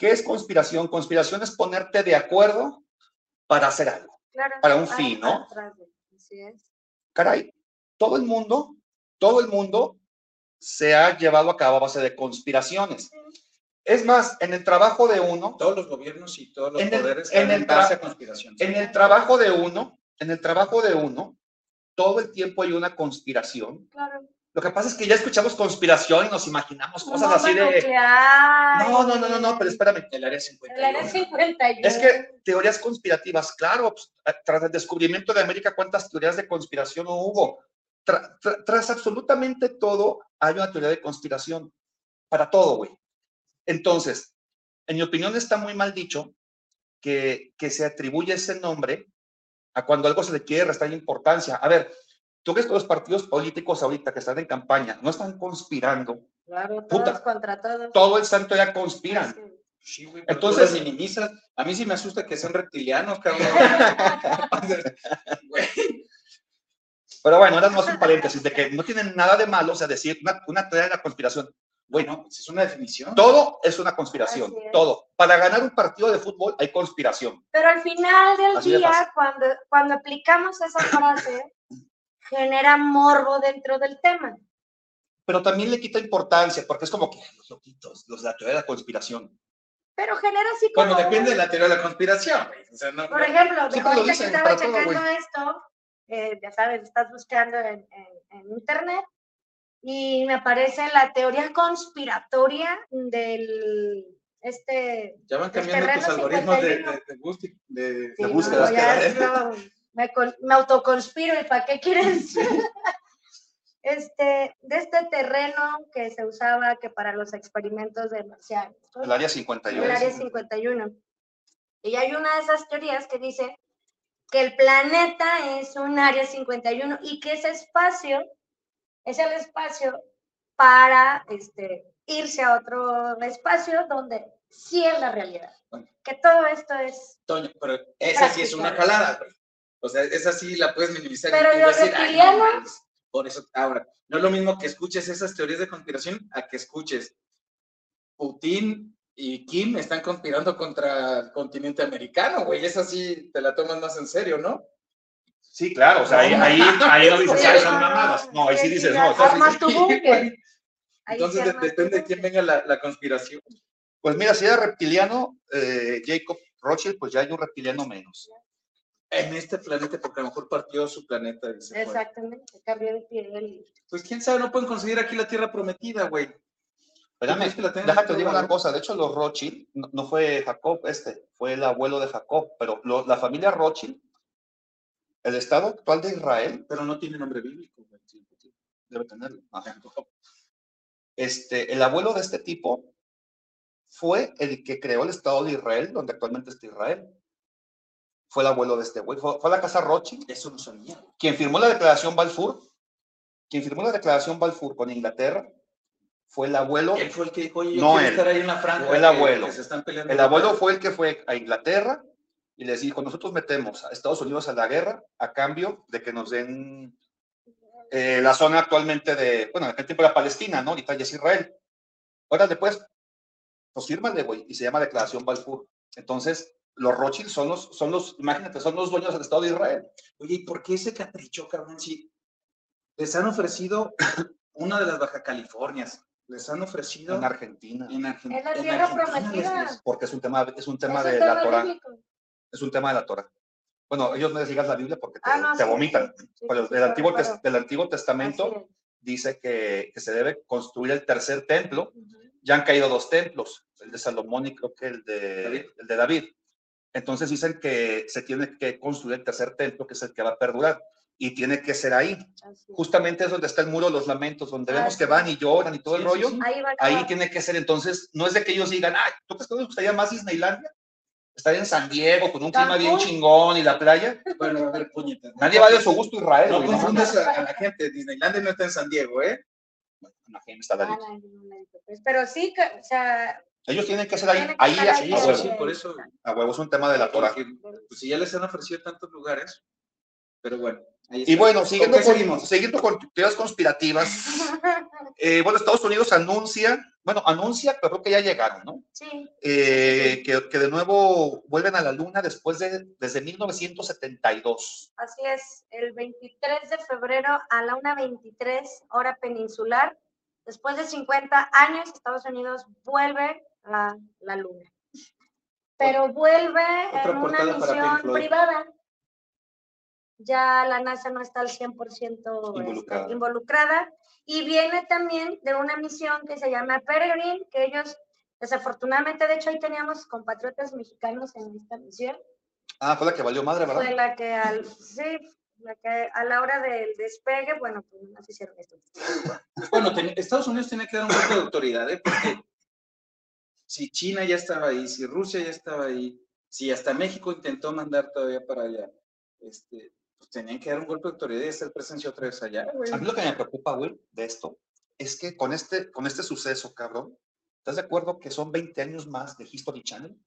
S1: ¿qué es conspiración? Conspiración es ponerte de acuerdo para hacer algo.
S3: Claro.
S1: Para un fin, ¿no?
S3: Así es.
S1: caray, todo el mundo, todo el mundo se ha llevado a cabo a base de conspiraciones. Es más, en el trabajo de uno,
S2: Todos los gobiernos y todos los
S1: En el-
S2: poderes
S1: en
S2: en
S1: el
S2: base a conspiración.
S1: en el trabajo de uno, en el trabajo de uno, todo el tiempo hay una conspiración.
S3: Claro.
S1: Lo que pasa es que ya escuchamos conspiración y nos imaginamos cosas
S3: Bomba
S1: así de... No, no, no, no, no, pero espérame.
S2: El área
S3: El
S2: 51.
S3: área 51.
S1: Es que teorías conspirativas, claro, pues, tras el descubrimiento de América, ¿cuántas teorías de conspiración no hubo? Tra- tra- tras absolutamente todo, hay una teoría de conspiración. Para todo, güey. Entonces, en mi opinión está muy mal dicho que, que se atribuye ese nombre a cuando algo se le quiere restar importancia. A ver, tú ves que los partidos políticos ahorita que están en campaña no están conspirando.
S3: Claro,
S1: Puta.
S3: todos contra todos.
S1: Todo el santo ya conspiran.
S3: Sí.
S2: Sí, güey,
S1: Entonces-
S2: minimizas. A mí sí me asusta que sean reptilianos, cabrón. (laughs)
S1: Pero bueno, era más un paréntesis de que no tienen nada de malo, o sea, decir una, una teoría de la conspiración.
S2: bueno, pues es una definición.
S1: Todo es una conspiración,
S3: es.
S1: todo. Para ganar un partido de fútbol hay conspiración.
S3: Pero al final del
S1: Así de
S3: día,
S1: fácil.
S3: cuando, cuando aplicamos esa frase, genera morbo dentro del tema.
S1: Pero también le quita importancia, porque es como que "Ay, los loquitos, los de la teoría de la conspiración.
S3: Pero genera así como.
S2: Bueno, depende de la teoría de la conspiración, güey. O sea, no,
S3: Por
S2: no-
S3: ejemplo,
S1: lo
S3: ahorita que estaba
S1: todo,
S3: checando
S1: güey.
S3: esto, eh, ya sabes, estás buscando en, en- en internet y me aparece la teoría conspiratoria del este
S2: ya van cambiando tus algoritmos de,
S3: 51.
S2: de, de, de-
S3: Sí,
S2: de
S3: no, me, con- me autoconspiro y para qué quieres este de este terreno que se usaba que para los experimentos de marcianos ¿no?
S1: El área
S3: el
S1: 51.
S3: área 51 y hay una de esas teorías que dice que el planeta es un área 51 y que ese espacio es el espacio para este, irse a otro espacio donde sí es la realidad.
S2: Bueno.
S3: Que todo esto es
S2: Toño, pero esa sí es una jalada. O sea, esa sí la puedes minimizar.
S3: Pero
S2: y
S3: los
S2: decir, "Ay, no
S3: reptilianos".
S2: mames". Por eso, ahora, no es lo mismo que escuches esas teorías de conspiración a que escuches Putin y Kim están conspirando contra el continente americano, güey. Esa sí te la tomas más en serio, ¿no?
S1: Sí, claro, o sea, ahí, ahí, ahí no dices, "Ay, son
S3: no,
S1: mamadas. No, ahí sí dices, no. entonces
S3: tu
S2: Entonces depende de quién venga la, la conspiración.
S1: Pues mira, si era reptiliano, eh, Jacob Rothschild, pues ya hay un reptiliano menos.
S2: En este planeta, porque a lo mejor partió su planeta. y se.
S3: Exactamente, cambió de piel.
S2: Pues quién sabe, no pueden conseguir aquí la tierra prometida, güey.
S1: Espérame,
S2: que
S1: déjate digo una cosa. De hecho, los Rothschild no, no fue Jacob este, fue el abuelo de Jacob, pero lo- la familia Rothschild, el estado actual de Israel,
S2: Pero no tiene nombre bíblico, güey. Sí, sí.
S1: debe tenerlo. Ajá. Este, el abuelo de este tipo fue el que creó el Estado de Israel, donde actualmente está Israel. Fue el abuelo de este güey. Fue, fue la casa Rothschild
S2: Eso no sabía.
S1: quien firmó la declaración Balfour, quien firmó la declaración Balfour con Inglaterra, fue el abuelo.
S2: Él fue el que dijo, oye, yo
S1: No,
S2: quiero
S1: él.
S2: estar ahí en la franja.
S1: Fue el
S2: que-
S1: abuelo.
S2: que se están peleando.
S1: El abuelo fue el que fue a Inglaterra y les dijo, nosotros metemos a Estados Unidos a la guerra a cambio de que nos den eh, la zona actualmente de, bueno, en aquel tiempo era Palestina, ¿no? Ahorita ya es Israel. Ahora después, pues fírmale, güey, y se llama Declaración Balfour. Entonces, los Rothschild son los, son los, imagínate, son los dueños del Estado de Israel.
S2: Oye, ¿y por qué ese capricho, cabrón? Si les han ofrecido una de las Baja Californias, les han ofrecido
S1: En Argentina.
S2: en Argen-
S3: Es la
S2: en
S3: tierra
S2: Argentina,
S3: prometida.
S2: les- les-
S1: Porque es un tema, es un tema de la
S3: en
S1: Torah.
S3: bíblico.
S1: Es un tema de la Torah. Bueno, ellos no les digas la Biblia porque te,
S3: Ah, no,
S1: te
S3: sí,
S1: vomitan.
S3: sí, sí,
S1: del, Antiguo, del Antiguo Testamento dice que, que se debe construir el tercer templo. Ya han caído dos templos, el de Salomón y creo que el de
S2: David.
S1: el de David. Entonces dicen que se tiene que construir el tercer templo, que es el que va a perdurar. Y tiene que ser ahí.
S3: Así es.
S1: Justamente es donde está el muro de los lamentos, donde vemos
S3: Ah,
S1: que
S3: sí.
S1: van y lloran y todo
S2: Sí,
S1: el
S2: sí,
S1: rollo.
S2: sí.
S3: Ahí va a
S1: Ahí
S3: acabar.
S1: tiene que ser. Entonces, no es de que ellos digan, ay, ¿tú crees que les gustaría más Disneylandia? Estar en San Diego con un clima bien chingón y la playa.
S2: Bueno, a ver, puñetas.
S1: Nadie va de su gusto Israel.
S2: No
S1: güey,
S2: confundas a, a la gente. Disneylandia no está en San Diego, ¿eh?
S1: Imagínate, está
S3: Ah,
S1: David.
S3: no, no, no, pues, Pero sí, que, o sea,
S1: Ellos tienen que ser ahí,
S3: que
S1: ahí
S3: ahí,
S1: a
S2: Sí,
S1: huevo.
S2: sí, sí, por eso.
S1: A huevo es un tema de la Torah.
S2: Pues, si ya les han ofrecido tantos lugares. Pero bueno. ahí
S1: Y bueno,
S2: ¿Con
S1: siguiendo con,
S2: seguimos?
S1: siguiendo con teorías conspirativas, (laughs) eh, bueno, Estados Unidos anuncia, bueno, anuncia, pero creo que ya llegaron, ¿no?
S3: sí.
S1: Eh, que, que de nuevo vuelven a la Luna después de, desde 1972.
S3: Así es, el 23 de febrero a la 1.23 hora peninsular, después de 50 años, Estados Unidos vuelve a la Luna. Pero vuelve en una misión privada. Ya la NASA no está al 100% este,
S1: Involucrada.
S3: involucrada. Y viene también de una misión que se llama Peregrine, que ellos, desafortunadamente, de hecho, ahí teníamos compatriotas mexicanos en esta misión
S1: Ah, fue la que valió madre,
S3: fue
S1: ¿verdad?
S3: la que al, sí, la que a la hora del despegue, bueno, pues no se hicieron esto. (laughs)
S2: Bueno, Estados Unidos tiene que dar un poco de autoridad, ¿eh? Porque si China ya estaba ahí, si Rusia ya estaba ahí, si hasta México intentó mandar todavía para allá, este, pues tenían que dar un golpe de autoridad y hacer presencia otra vez allá, güey.
S1: A mí lo que me preocupa, güey, de esto, es que con este, con este suceso, cabrón, ¿estás de acuerdo que son 20 años más de History Channel?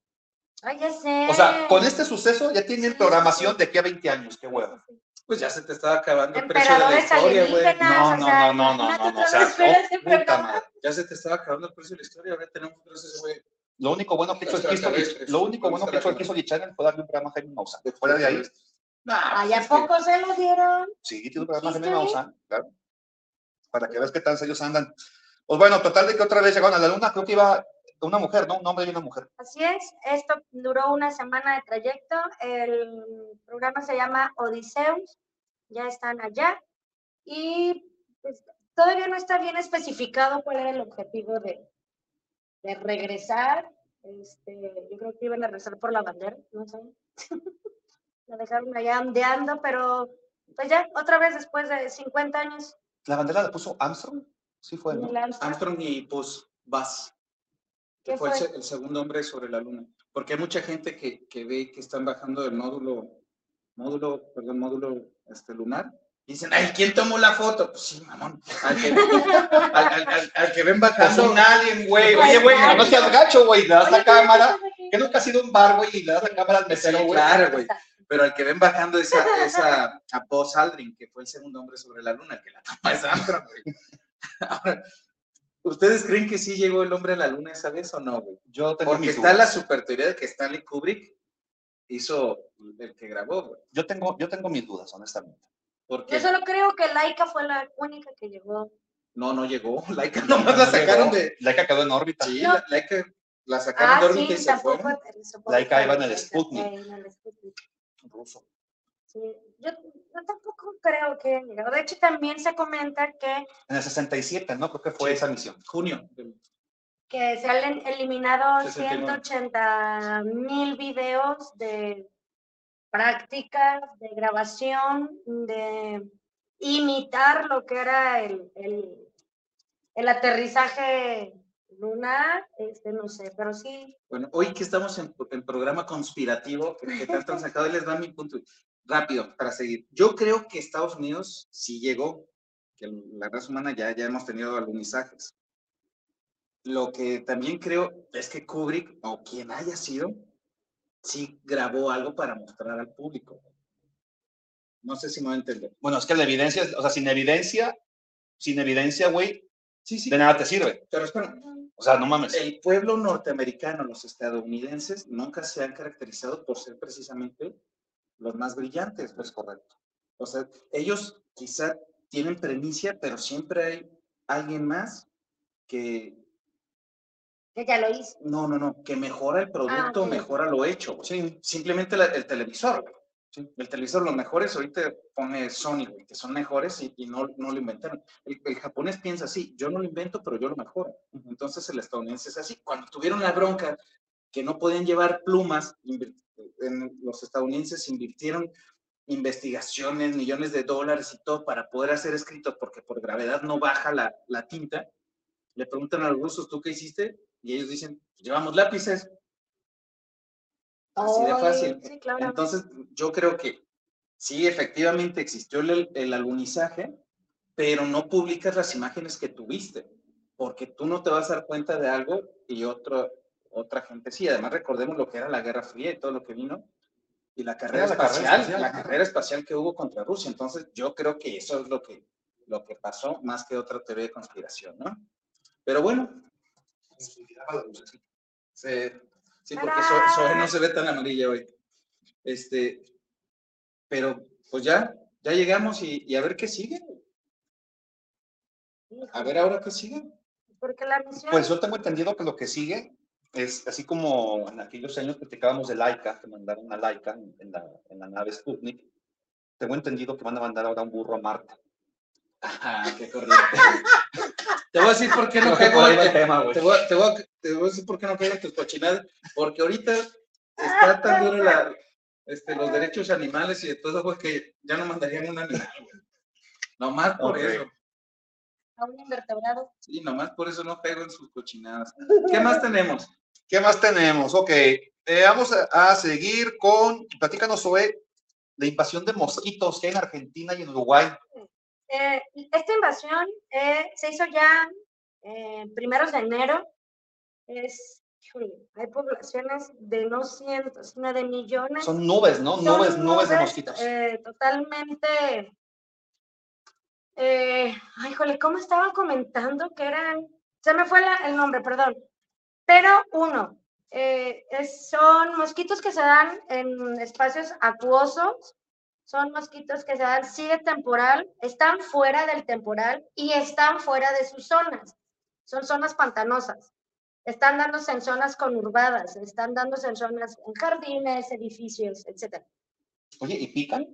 S3: Ay, ya sé.
S1: O sea, con este suceso ya tienen
S3: Sí,
S1: programación
S3: sí.
S1: de aquí a 20 años, qué huevo.
S2: Pues ya se te estaba acabando el precio de la historia, güey.
S1: No, no, no, no, no, no, no, o sea, oh, puta madre.
S2: Ya se te estaba acabando el precio de la historia, ahora tenemos un precio, güey.
S1: Lo único bueno que hizo el
S2: Extraterrestres.
S1: lo único bueno que hizo el. History Channel fue darle un programa a Jaime Maussan. Fuera de ahí,
S3: Ay, ¿a
S2: pues es que-
S3: poco se lo dieron?
S1: sí, tiene un programa a Jaime. Maussan, claro. Para que veas qué tan serios andan. Pues bueno, total de que otra vez llegaron a la luna, creo que iba una mujer, ¿no? Un hombre y una mujer.
S3: Así es, esto duró una semana de trayecto. El programa se llama Odiseus, ya están allá. Y pues, todavía no está bien especificado cuál era el objetivo de, de regresar. Este, yo creo que iban a regresar por la bandera, no sé. (laughs) La dejaron allá ondeando, pero pues ya, otra vez después de 50 años.
S1: La bandera la puso Armstrong, sí fue, ¿no?
S3: Armstrong.
S2: Armstrong y pues Buzz, que
S3: ¿Qué
S2: fue el,
S3: fue?
S2: se- el segundo hombre sobre la luna. Porque hay mucha gente que, que ve que están bajando del módulo, módulo, perdón, módulo este, lunar. Y dicen, ay, ¿quién tomó la foto? Pues sí, mamón. Al que, al, al- al- al que ven bajando.
S1: un alien, güey. Oye, güey, no seas gacho, güey. Le das la cámara.
S3: ¿qué
S1: Que nunca ha sido un bar, güey, y le das la cámara al mesero,
S2: Sí,
S1: güey.
S2: claro, güey. pero al que ven bajando esa, esa a Buzz Aldrin, que fue el segundo hombre sobre la luna, el que la toma es Armstrong, güey. (laughs) Ahora, ¿ustedes creen que sí llegó el hombre a la luna esa vez o no, güey?
S1: Yo tengo
S2: Porque está la super teoría de que Stanley Kubrick hizo el que grabó, güey.
S1: Yo tengo, yo tengo mis dudas, honestamente.
S2: Porque
S3: Yo solo creo que Laika fue la única que llegó.
S2: no, no llegó. (laughs) Laika nomás la sacaron de.
S1: Laika quedó en órbita.
S2: Sí,
S3: No.
S2: la, Laika la sacaron
S3: Ah,
S2: de órbita
S3: sí,
S2: y se fue.
S1: Laika iba en el
S3: órbita,
S1: Sputnik.
S3: eh, en el Sputnik.
S1: Ruso.
S3: Sí. Yo, yo tampoco creo que. De hecho, también se comenta que,
S1: En el 67, ¿no? Creo que fue
S2: Sí.
S1: esa misión.
S2: Junio.
S3: que se han eliminado
S2: 69.
S3: 180 mil videos de prácticas, de grabación, de imitar lo que era el, el, el aterrizaje lunar, este, no sé, pero sí,
S2: Bueno, hoy que estamos en, en programa conspirativo, que, que tanto (laughs) han sacado, les da mi punto. Rápido, para seguir. Yo creo que Estados Unidos sí llegó, que la raza humana ya, ya hemos tenido alunizajes. Lo que también creo es que Kubrick, o quien haya sido, sí grabó algo para mostrar al público. No sé si me va a entender.
S1: Bueno, es que la evidencia, o sea, sin evidencia, sin evidencia, güey,
S2: Sí, sí.
S1: de nada te sirve.
S2: Pero espera,
S1: O sea, no mames.
S2: el pueblo norteamericano, los estadounidenses, nunca se han caracterizado por ser precisamente los más brillantes, pues correcto. O sea, ellos quizá tienen premicia, pero siempre hay alguien más que,
S3: que ya lo hizo.
S2: no, no, no, que mejora el producto,
S3: ok.
S2: mejora lo hecho.
S1: Sí,
S2: Simplemente la- el televisor. Sí, El televisor, los mejores, ahorita pone Sony, güey, que son mejores y, y no, no lo inventaron. El, el japonés piensa así, yo no lo invento, pero yo lo mejoro. Entonces el estadounidense es así. Cuando tuvieron la bronca que no podían llevar plumas, en- los estadounidenses invirtieron investigaciones, millones de dólares y todo para poder hacer escritos porque por gravedad no baja la, la tinta. Le preguntan a los rusos, ¿tú qué hiciste? Y ellos dicen, llevamos lápices. Así de fácil.
S3: Sí, claro.
S2: Entonces, yo creo que sí, efectivamente existió el, el alunizaje, pero no publicas las imágenes que tuviste, porque tú no te vas a dar cuenta de algo y otro, otra gente sí. Además, recordemos lo que era la Guerra Fría y todo lo que vino, y la carrera
S1: la carrera
S2: espacial, la carrera espacial que hubo contra Rusia. Entonces, yo creo que eso es lo que, lo que pasó, más que otra teoría de conspiración, ¿no? Pero bueno, sí, sí, porque So- no se ve tan amarilla hoy. Este, pero pues ya, ya llegamos y, y a ver qué sigue. A ver ahora qué sigue.
S3: Porque la misión.
S1: Pues yo tengo entendido que lo que sigue es así como en aquellos años platicábamos de Laika, que mandaron a Laika en, en la, en la nave Sputnik. Tengo entendido que van a mandar ahora un burro a Marte.
S2: Ajá, qué corriente. (laughs) Te voy a decir por qué no
S1: que
S2: caigo. en-. Te voy, a- te, voy a, te voy a decir por qué no caigo en tus cochinadas. Porque ahorita está tan duro la, este, los derechos animales y de todo, güey, que ya no mandarían un animal, güey. Nomás por eso.
S3: a un invertebrado.
S2: Sí, nomás por eso no caigo en sus cochinadas. ¿Qué más tenemos?
S1: ¿Qué más tenemos? Ok, eh, vamos a, a seguir con, platícanos sobre la invasión de mosquitos que hay en Argentina y en Uruguay.
S3: Eh, esta invasión eh, se hizo ya primeros de enero. Es, hay poblaciones de no cientos, sino de millones.
S1: Son nubes, ¿no?
S3: Son
S1: Nubes, nubes de mosquitos.
S3: totalmente. Eh, ay, híjole, ¿cómo estaba comentando que eran? Se me fue la- el nombre, perdón. Pero uno, eh, es- son mosquitos que se dan en espacios acuosos, son mosquitos que se dan sí de temporal, están fuera del temporal y están fuera de sus zonas. Son zonas pantanosas. Están dándose en zonas conurbadas, están dándose en zonas, en jardines, edificios, etcétera.
S1: Oye, ¿y pican?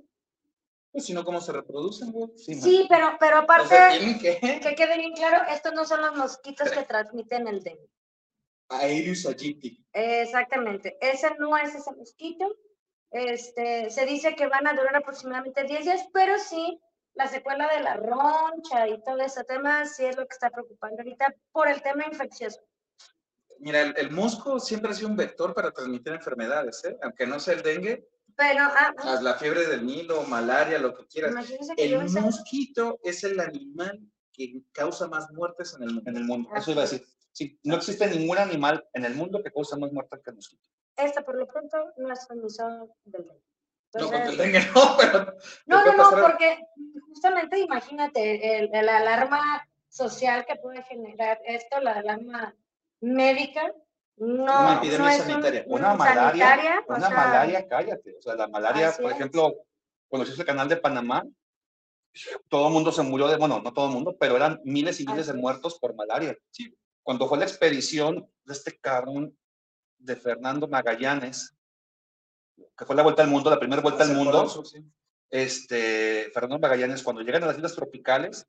S2: Pues si no, ¿cómo se reproducen, güey?
S1: Sí,
S3: pero, pero
S2: O
S3: aparte,
S2: sea, tienen que...
S3: que quede bien claro, estos no son los mosquitos que transmiten el dengue.
S2: Aereus aegypti.
S3: Exactamente, ese no es ese mosquito. Este, se dice que van a durar aproximadamente 10 días, pero sí, la secuela de la roncha y todo ese tema sí es lo que está preocupando ahorita por el tema infeccioso.
S2: Mira, el, el mosco siempre ha sido un vector para transmitir enfermedades, ¿eh? Aunque no sea el dengue,
S3: Pero, ah, ah,
S2: haz la fiebre del Nilo, malaria, lo que quieras.
S3: que
S2: El mosquito es el animal que causa más muertes en el mundo.
S1: En el mundo, eso iba a decir. Sí, no existe ningún animal en el mundo que causa más muertes que el mosquito.
S3: esta por lo pronto no es transmisor del dengue.
S2: No,
S3: Entonces-
S2: el dengue (laughs) no, pero
S3: No, no, no, porque justamente imagínate el, el alarma social que puede generar esto, la alarma médica, no,
S2: Una epidemia
S3: no es un-
S2: sanitaria.
S1: Una
S3: un
S1: malaria,
S3: sanitaria, o
S1: una
S3: sea,
S1: malaria, cállate. O sea, la malaria, por
S3: es.
S1: ejemplo, cuando se hizo el canal de Panamá, todo el mundo se murió de, bueno, no todo el mundo, pero eran miles y miles de
S3: Así es.
S1: muertos por malaria. Sí. Cuando fue la expedición de este cabrón de Fernando Magallanes, que fue la vuelta al mundo, la primera vuelta al mundo,
S2: sí.
S1: este, Fernando Magallanes, cuando llegan a las islas tropicales,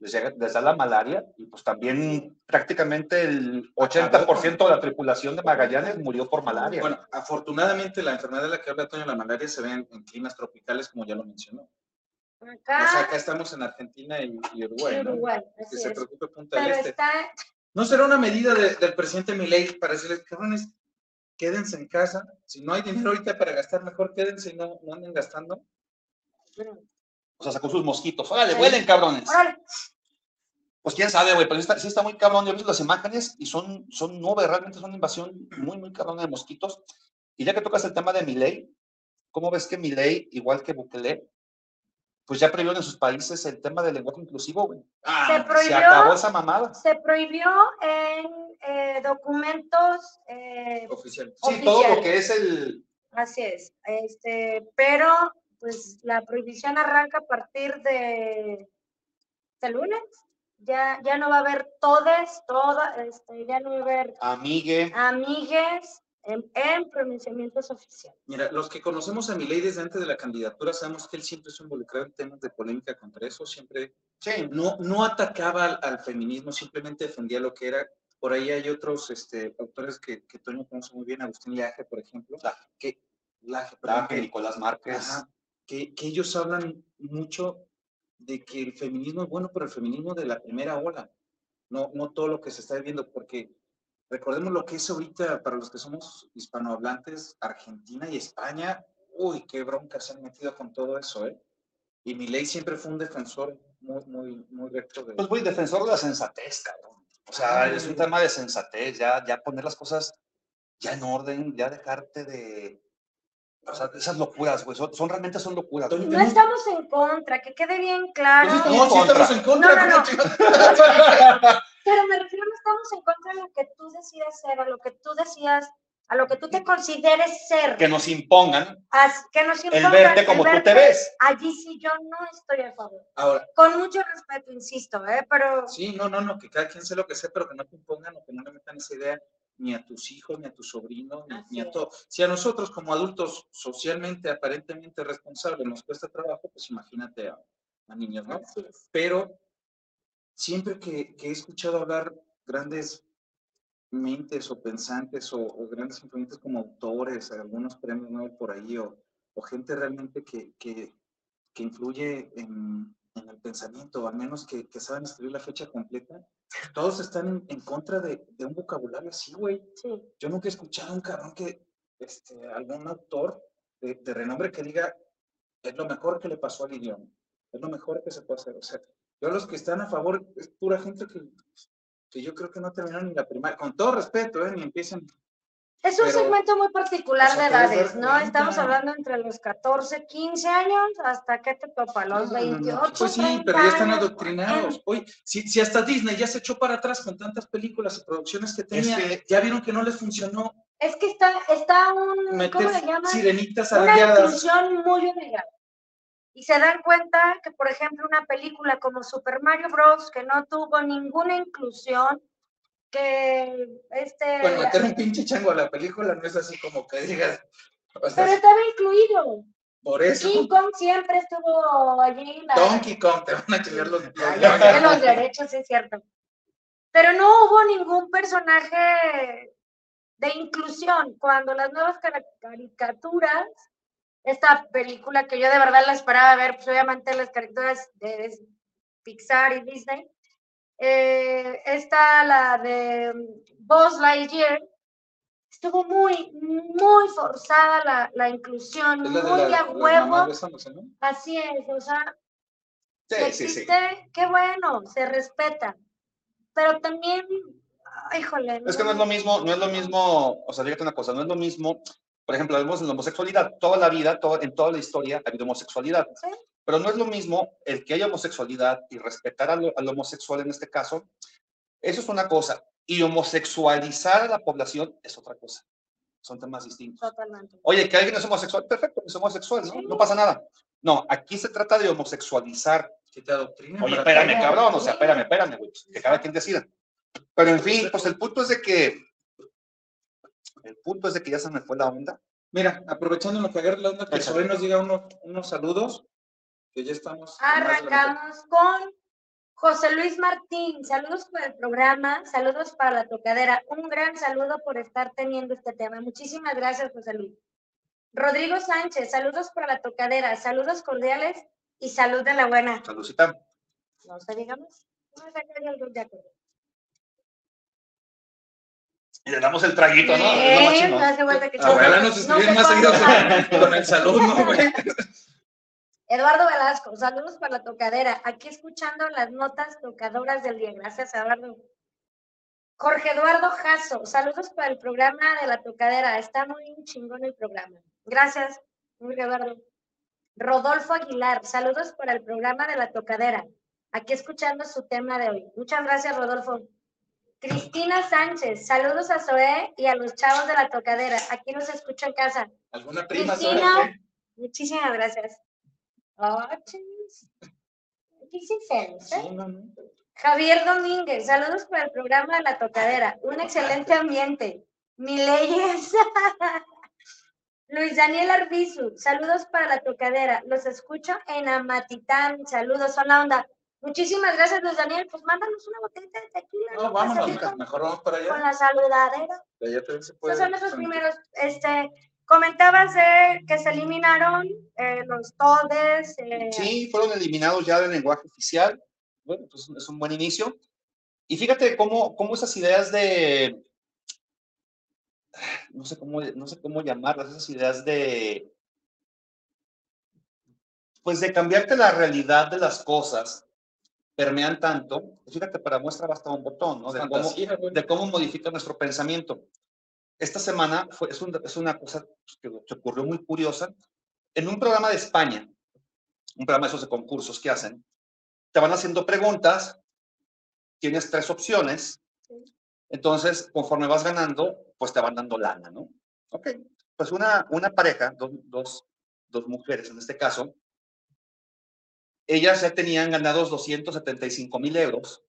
S1: les, llega, les da la malaria y pues también prácticamente el 80% de la tripulación de Magallanes murió por malaria.
S2: Bueno, afortunadamente la enfermedad de la que habla Toño, la malaria, se ve en, en climas tropicales, como ya lo mencionó.
S3: acá
S2: O sea, acá estamos en Argentina y, y Uruguay, ¿no?
S3: Uruguay,
S2: Que
S3: así
S2: se
S3: es.
S2: preocupe Punta del
S3: Pero
S2: Este.
S3: está,
S2: ¿No será una medida de- del presidente Milei para decirles, cabrones, quédense en casa? Si no hay dinero ahorita para gastar, mejor quédense y no, no anden gastando.
S1: O sea, sacó sus mosquitos. ¡Órale,
S3: Sí.
S1: huelen, cabrones!
S3: órale,
S1: Pues quién sabe, güey, pero sí está, sí está muy cabrón. Yo he visto las imágenes y son, son nubes, realmente son una invasión muy, muy cabrona de mosquitos. Y ya que tocas el tema de Milei, ¿cómo ves que Milei, igual que Bukele, pues ya prohibió en sus países el tema del lenguaje inclusivo, güey?
S2: Ah,
S3: Se
S1: Se
S3: prohibió.
S1: acabó esa mamada.
S3: se prohibió en eh, documentos, eh,
S2: Oficial.
S1: Sí, todo lo que es el...
S3: así es, este, pero pues la prohibición arranca a partir de, de lunes, ya, ya no va a haber todes, todas, este, ya no va a haber
S1: Amigue.
S3: amigues en, en pronunciamientos oficiales.
S2: Mira, los que conocemos a Milei desde antes de la candidatura sabemos que él siempre se involucrado en temas de polémica contra eso, siempre
S1: Sí,
S2: no, no atacaba al, al feminismo, simplemente defendía lo que era. Por ahí hay otros este, autores que, que Toño conoce muy bien, Agustín Laje, por ejemplo,
S1: Laje.
S2: que, Laje, perdón,
S1: Laje,
S2: que-
S1: Nicolás Márquez.
S2: Ajá, que, que ellos hablan mucho de que el feminismo es bueno, pero el feminismo de la primera ola, no, no todo lo que se está viviendo, porque recordemos lo que es ahorita para los que somos hispanohablantes, Argentina y España, uy, qué bronca se han metido con todo eso, ¿eh? Y Milei siempre fue un defensor muy, muy, muy recto de...
S1: Pues, güey, defensor de la sensatez, cabrón. O sea,
S2: Ay.
S1: es un tema de sensatez, ya, ya poner las cosas ya en orden, ya dejarte de... O sea, esas locuras, güey, son, son- realmente son locuras. güey.
S3: No estamos en contra, que quede bien claro.
S1: No,
S2: no, sí estamos en contra.
S3: No, no, no. Pero me refiero, estamos en contra de lo que tú decidas ser, a lo que tú decías, a lo que tú te consideres ser.
S1: Que nos impongan
S3: que nos
S1: el
S3: impongan
S1: verte
S3: el
S1: como tú te
S3: verte,
S1: ves.
S3: Allí sí yo no estoy a favor.
S2: Ahora,
S3: Con mucho respeto, insisto, ¿eh? Pero
S2: Sí, no, no, no, que cada quien sea lo que sea, pero que no te impongan o que no le metan esa idea ni a tus hijos, ni a tus sobrinos, ni, ni a todo. Si a nosotros como adultos socialmente, aparentemente responsables nos cuesta trabajo, pues imagínate a, a niños, ¿no? Pero siempre que, que he escuchado hablar grandes mentes o pensantes o, o grandes influyentes como autores, algunos premios Nobel por ahí, o, o gente realmente que, que, que influye en, en el pensamiento, o al menos que, que saben escribir la fecha completa, todos están en, en contra de, de un vocabulario así, güey.
S3: Sí.
S2: Yo nunca he escuchado a un cabrón que, este, algún autor de, de renombre que diga, es lo mejor que le pasó al idioma, es lo mejor que se puede hacer. O sea, yo los que están a favor es pura gente que, que yo creo que no terminaron ni la primaria, con todo respeto, ¿eh? ni empiecen.
S3: Es un
S2: Pero,
S3: segmento muy particular
S2: o sea,
S3: de
S2: te debes
S3: edades, ¿no?
S2: cuenta.
S3: Estamos hablando entre los 14, 15 años hasta que te topa, los
S2: No, no, no.
S3: 28.
S2: Pues sí,
S3: 30
S2: pero ya están
S3: años.
S2: adoctrinados. Oye, si, si hasta Disney ya se echó para atrás con tantas películas y producciones que tenía,
S1: que-
S2: ya vieron que no les funcionó
S3: Es que está, está un, ¿cómo le llaman?
S2: sirenitas
S3: Una muy obligada. Y se dan cuenta que, por ejemplo, una película como Super Mario Bros., que no tuvo ninguna inclusión, que este...
S2: Bueno, meter un pinche chango a la película no es así como que digas, o sea,
S3: pero estaba incluido.
S2: por eso,
S3: King Kong siempre estuvo allí. La,
S2: Donkey Kong, te van a chingar los, (laughs) los
S3: los derechos, es cierto. Pero no hubo ningún personaje de inclusión. Cuando las nuevas caricaturas, esta película que yo de verdad la esperaba ver, pues obviamente las caricaturas de Pixar y Disney, eh, esta, la de Buzz Lightyear, estuvo muy, muy forzada la, la inclusión,
S2: la
S3: muy
S2: la-
S3: a huevo.
S2: ¿no?
S3: Así es, o sea,
S1: Sí,
S3: si
S1: sí, sí.
S3: existe, qué bueno, se respeta. Pero también, híjole.
S1: Es que no es lo mismo, no es lo mismo, o sea, dígate una cosa, no es lo mismo Por ejemplo, hablamos de la homosexualidad. Toda la vida, todo, en toda la historia ha habido homosexualidad.
S3: Sí.
S1: Pero no es lo mismo el que haya homosexualidad y respetar al, al homosexual en este caso. Eso es una cosa. Y homosexualizar a la población es otra cosa. Son temas distintos.
S3: Totalmente.
S1: Oye, que alguien es homosexual, perfecto, que es homosexual, ¿no?
S3: Sí.
S1: No pasa nada. No, aquí se trata de homosexualizar.
S2: Que te adoctrina.
S1: Oye, espérame, cabrón, o sea, espérame, espérame, güey, que cada quien decida. Pero en fin, pues el punto es de que, el punto es de que ya se me fue la onda.
S2: Mira, aprovechando lo que agarra la onda, que
S1: Échale.
S2: Sobe nos diga unos, unos saludos, que ya estamos.
S3: Arrancamos con José Luis Martín. Saludos por el programa, saludos para la tocadera. Un gran saludo por estar teniendo este tema. Muchísimas gracias, José Luis. Rodrigo Sánchez, saludos para la tocadera, saludos cordiales y salud de la buena.
S1: Saludcita.
S3: No se digamos. No me saca yo el grupo de acuerdo.
S1: Y le damos el traguito, ¿no? Es lo más chingón.
S3: no hace falta que
S2: Ojalá
S3: choque.
S2: nos
S3: se
S2: más seguido
S3: ponga.
S2: con, con el salud, ¿no, güey? (laughs)
S3: Eduardo Velasco, saludos para la tocadera. Aquí escuchando las notas tocadoras del día. Gracias, Eduardo. Jorge Eduardo Jasso, saludos para el programa de la tocadera. Está muy chingón el programa. Gracias, Jorge Eduardo. Rodolfo Aguilar, saludos para el programa de la tocadera. Aquí escuchando su tema de hoy. Muchas gracias, Rodolfo. Cristina Sánchez, saludos a Zoé y a los chavos de la tocadera. Aquí nos escucha en casa.
S2: ¿Alguna prima
S3: Cristina.
S2: qué?
S3: Muchísimas gracias. Oh, celos, ¿eh?
S2: Sí, no, no.
S3: Javier Domínguez, saludos para el programa de la tocadera. Un excelente ambiente. Mi leyes. (laughs) Luis Daniel Arbizu, saludos para la tocadera. Los escucho en Amatitán. Saludos, son la onda. Muchísimas gracias, Luis Daniel. Pues mándanos una botellita de tequila.
S2: No,
S3: con-
S2: mejor vamos para
S3: Con
S2: allá.
S3: la saludadera.
S2: De allá también se puede.
S3: Esos son nuestros primeros. Este, comentabas de que se eliminaron eh, los todes. eh,
S1: Sí, fueron eliminados ya del lenguaje oficial. Bueno, pues es un buen inicio. Y fíjate cómo, cómo esas ideas de, no sé cómo, no sé cómo llamarlas, esas ideas de, pues de cambiarte la realidad de las cosas, permean tanto. Fíjate, para muestra basta un botón, ¿no? De cómo, de cómo modifica nuestro pensamiento. Esta semana fue, es, un- es una cosa que, que ocurrió muy curiosa. En un programa de España, un programa de esos de concursos que hacen, te van haciendo preguntas, tienes tres opciones, entonces conforme vas ganando, pues te van dando lana, ¿no? Ok, pues una, una pareja, dos, dos, dos mujeres en este caso, ellas ya tenían ganados 275 mil euros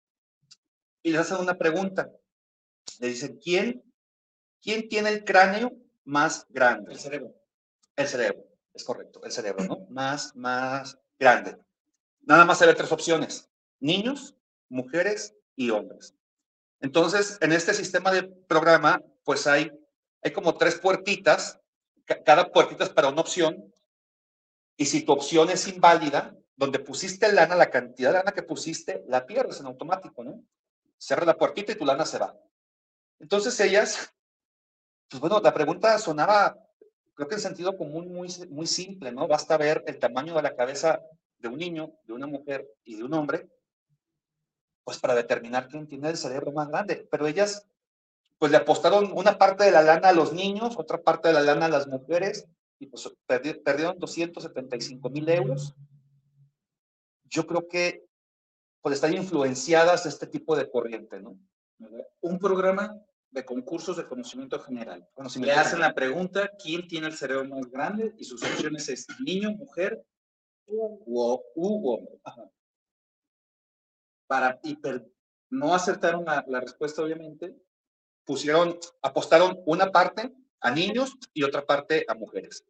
S1: y les hacen una pregunta. Le dicen, ¿quién, ¿quién tiene el cráneo más grande?
S2: El cerebro.
S1: El cerebro, es correcto, el cerebro, ¿no? Más, más grande. Nada más se ve tres opciones, niños, mujeres y hombres. Entonces, en este sistema de programa, pues hay, hay como tres puertitas, ca- cada puertita es para una opción, y si tu opción es inválida, donde pusiste lana, la cantidad de lana que pusiste, la pierdes en automático, ¿no? Cierra la puertita y tu lana se va. Entonces ellas, pues bueno, la pregunta sonaba creo que en sentido común muy, muy simple, ¿no? Basta ver el tamaño de la cabeza de un niño, de una mujer y de un hombre, pues para determinar quién tiene el cerebro más grande. Pero ellas, pues le apostaron una parte de la lana a los niños, otra parte de la lana a las mujeres, y pues perdi- perdieron 275 mil euros. Yo creo que pues están influenciadas este tipo de corriente, ¿no?
S2: Un programa de concursos de conocimiento general. Le hacen la pregunta, ¿quién tiene el cerebro más grande? Y sus opciones es niño, mujer u, u. Para, no acertaron la, la respuesta, obviamente.
S1: pusieron, apostaron una parte a niños y otra parte a mujeres.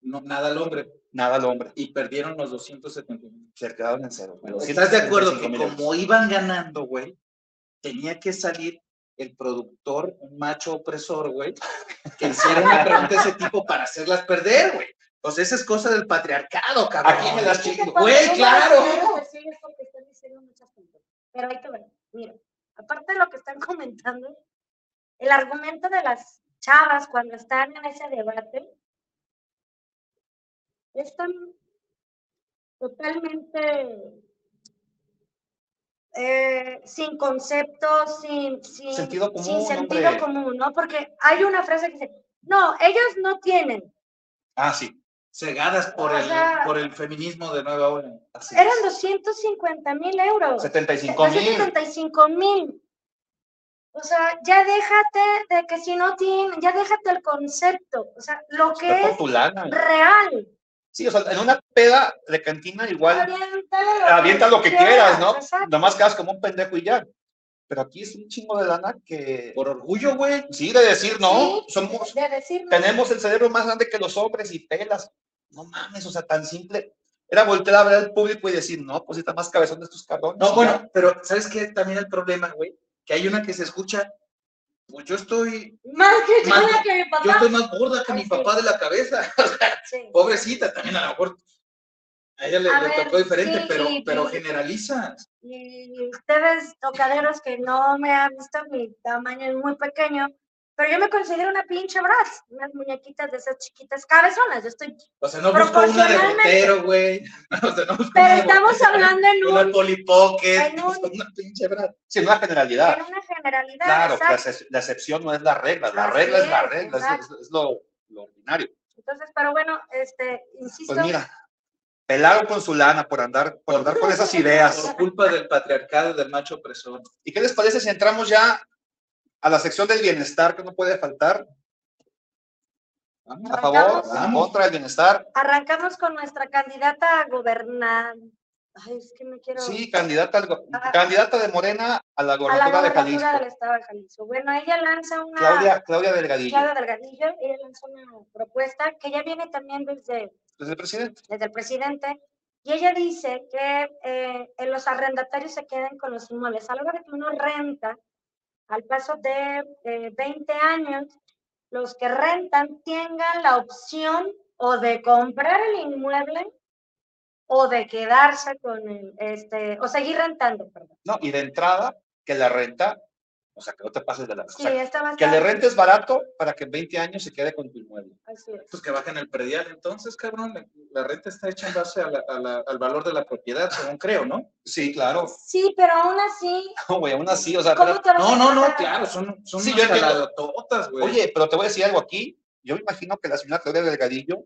S2: No, nada al hombre.
S1: Nada al hombre.
S2: Y perdieron los 270 mil.
S1: Se quedaron en cero.
S2: ¿Estás de acuerdo que
S1: 275,000 euros.
S2: como iban ganando, güey, tenía que salir el productor, un macho opresor, güey, que hiciera una pregunta de ese tipo para hacerlas perder, güey? Pues esa es cosa del patriarcado, cabrón.
S1: Aquí me las chingo.
S2: Güey, claro.
S3: Pero hay que ver, mira, aparte de lo que están (laughs) comentando, el argumento de las chavas cuando están en ese debate están totalmente eh, sin conceptos, sin, sin
S1: Sentido
S3: sin
S1: común,
S3: sentido
S1: hombre.
S3: común, ¿no? Porque hay una frase que dice, No, ellos no tienen.
S2: Ah, sí. Cegadas por,
S3: O
S2: el,
S3: sea-
S2: por el feminismo de nueva ola.
S1: Así
S3: Eran
S1: es.
S3: 250 mil euros.
S1: 75 mil.
S3: 75 mil. O sea, ya déjate de que si no tienen, ya déjate el concepto. O sea, lo que
S1: Ve por
S3: es real.
S1: Sí, o sea, en una peda de cantina igual
S3: lo
S1: avienta lo que quieras, ¿no?
S3: exacto.
S1: Nomás quedas como un pendejo y ya. Pero aquí es un chingo de lana que.
S2: Por orgullo, güey.
S1: Sí, de decir, no,
S3: Sí,
S1: somos.
S3: de decir no.
S1: Tenemos el cerebro más grande que los hombres y pelas. No mames, o sea, tan simple. Era voltear a ver al público y decir, no, pues está más cabezón de estos cabrones.
S2: No, bueno,
S1: ya.
S2: pero ¿sabes qué? También el problema, güey, que hay una que se escucha, pues yo estoy,
S3: Más que yo,
S2: Más-
S3: que mi
S2: yo
S3: papá.
S2: estoy más gorda que
S3: Ay,
S2: mi
S3: sí.
S2: papá de la cabeza. (laughs) O sea,
S3: Sí.
S2: pobrecita, también a lo mejor a ella le,
S3: A
S2: le
S3: ver,
S2: tocó diferente,
S3: sí,
S2: pero, pero generalizas.
S3: Y ustedes, tocaderos que no me han visto, mi tamaño es muy pequeño, pero yo me considero una pinche Bratz, unas muñequitas de esas chiquitas cabezonas. Yo estoy.
S2: O sea, no busco una de
S3: Proporcionalmente.
S2: botero, güey. (laughs) O sea, no
S3: Pero
S2: una
S3: estamos
S2: botero,
S3: hablando en
S2: Una
S3: un,
S2: Polly Pocket,
S3: en un-
S2: busco (laughs) una pinche bra.
S1: Sí, en una generalidad.
S3: en una generalidad.
S1: Claro, la, la excepción no es la regla. La
S3: Así
S1: regla es la
S3: es,
S1: regla, es,
S3: exacto.
S1: es- es lo, lo ordinario.
S3: Entonces, pero bueno, este, insisto.
S1: Pues mira, pelaron con su lana por andar, por andar con esas (laughs) ideas.
S2: Por culpa del patriarcado, del macho opresor.
S1: ¿Y qué les parece si entramos ya a la sección del bienestar que no puede faltar? A favor, en contra del bienestar.
S3: Arrancamos con nuestra candidata a gobernar. Ay, es que me quiero.
S1: Sí, candidata, al go-
S3: Ah.
S1: candidata de Morena a la gobernatura de Jalisco.
S3: del estado de Jalisco. Bueno, ella lanza una.
S1: Claudia, Claudia Delgadillo,
S3: Claudia Delgadillo, ella lanzó una propuesta que ya viene también desde,
S1: desde el presidente.
S3: desde el presidente, y ella dice que eh, los arrendatarios se queden con los inmuebles. A la hora de que uno renta, al paso de eh, 20 años, los que rentan tengan la opción o de comprar el inmueble o de quedarse con el, este, o seguir rentando, perdón.
S1: No, y de entrada, que la renta, o sea, que no te pases de la. o
S3: Sí,
S1: sea,
S3: esta va a
S1: que le rentes barato para que en 20 años se quede con tu inmueble.
S3: así es.
S2: Pues que bajen el predial, entonces, cabrón. La, la renta está hecha en base a la- a la- al valor de la propiedad, según creo, ¿no?
S1: Sí, claro.
S3: Sí, pero aún así, (laughs)
S1: No, güey, aún así, o sea,
S3: ¿cómo
S1: pero-
S3: te vas
S2: No, no, no, claro, son, son
S1: Sí,
S2: unas
S1: yo
S2: güey.
S1: Oye, pero te voy a decir algo aquí. Yo me imagino que la señora Claudia Delgadillo,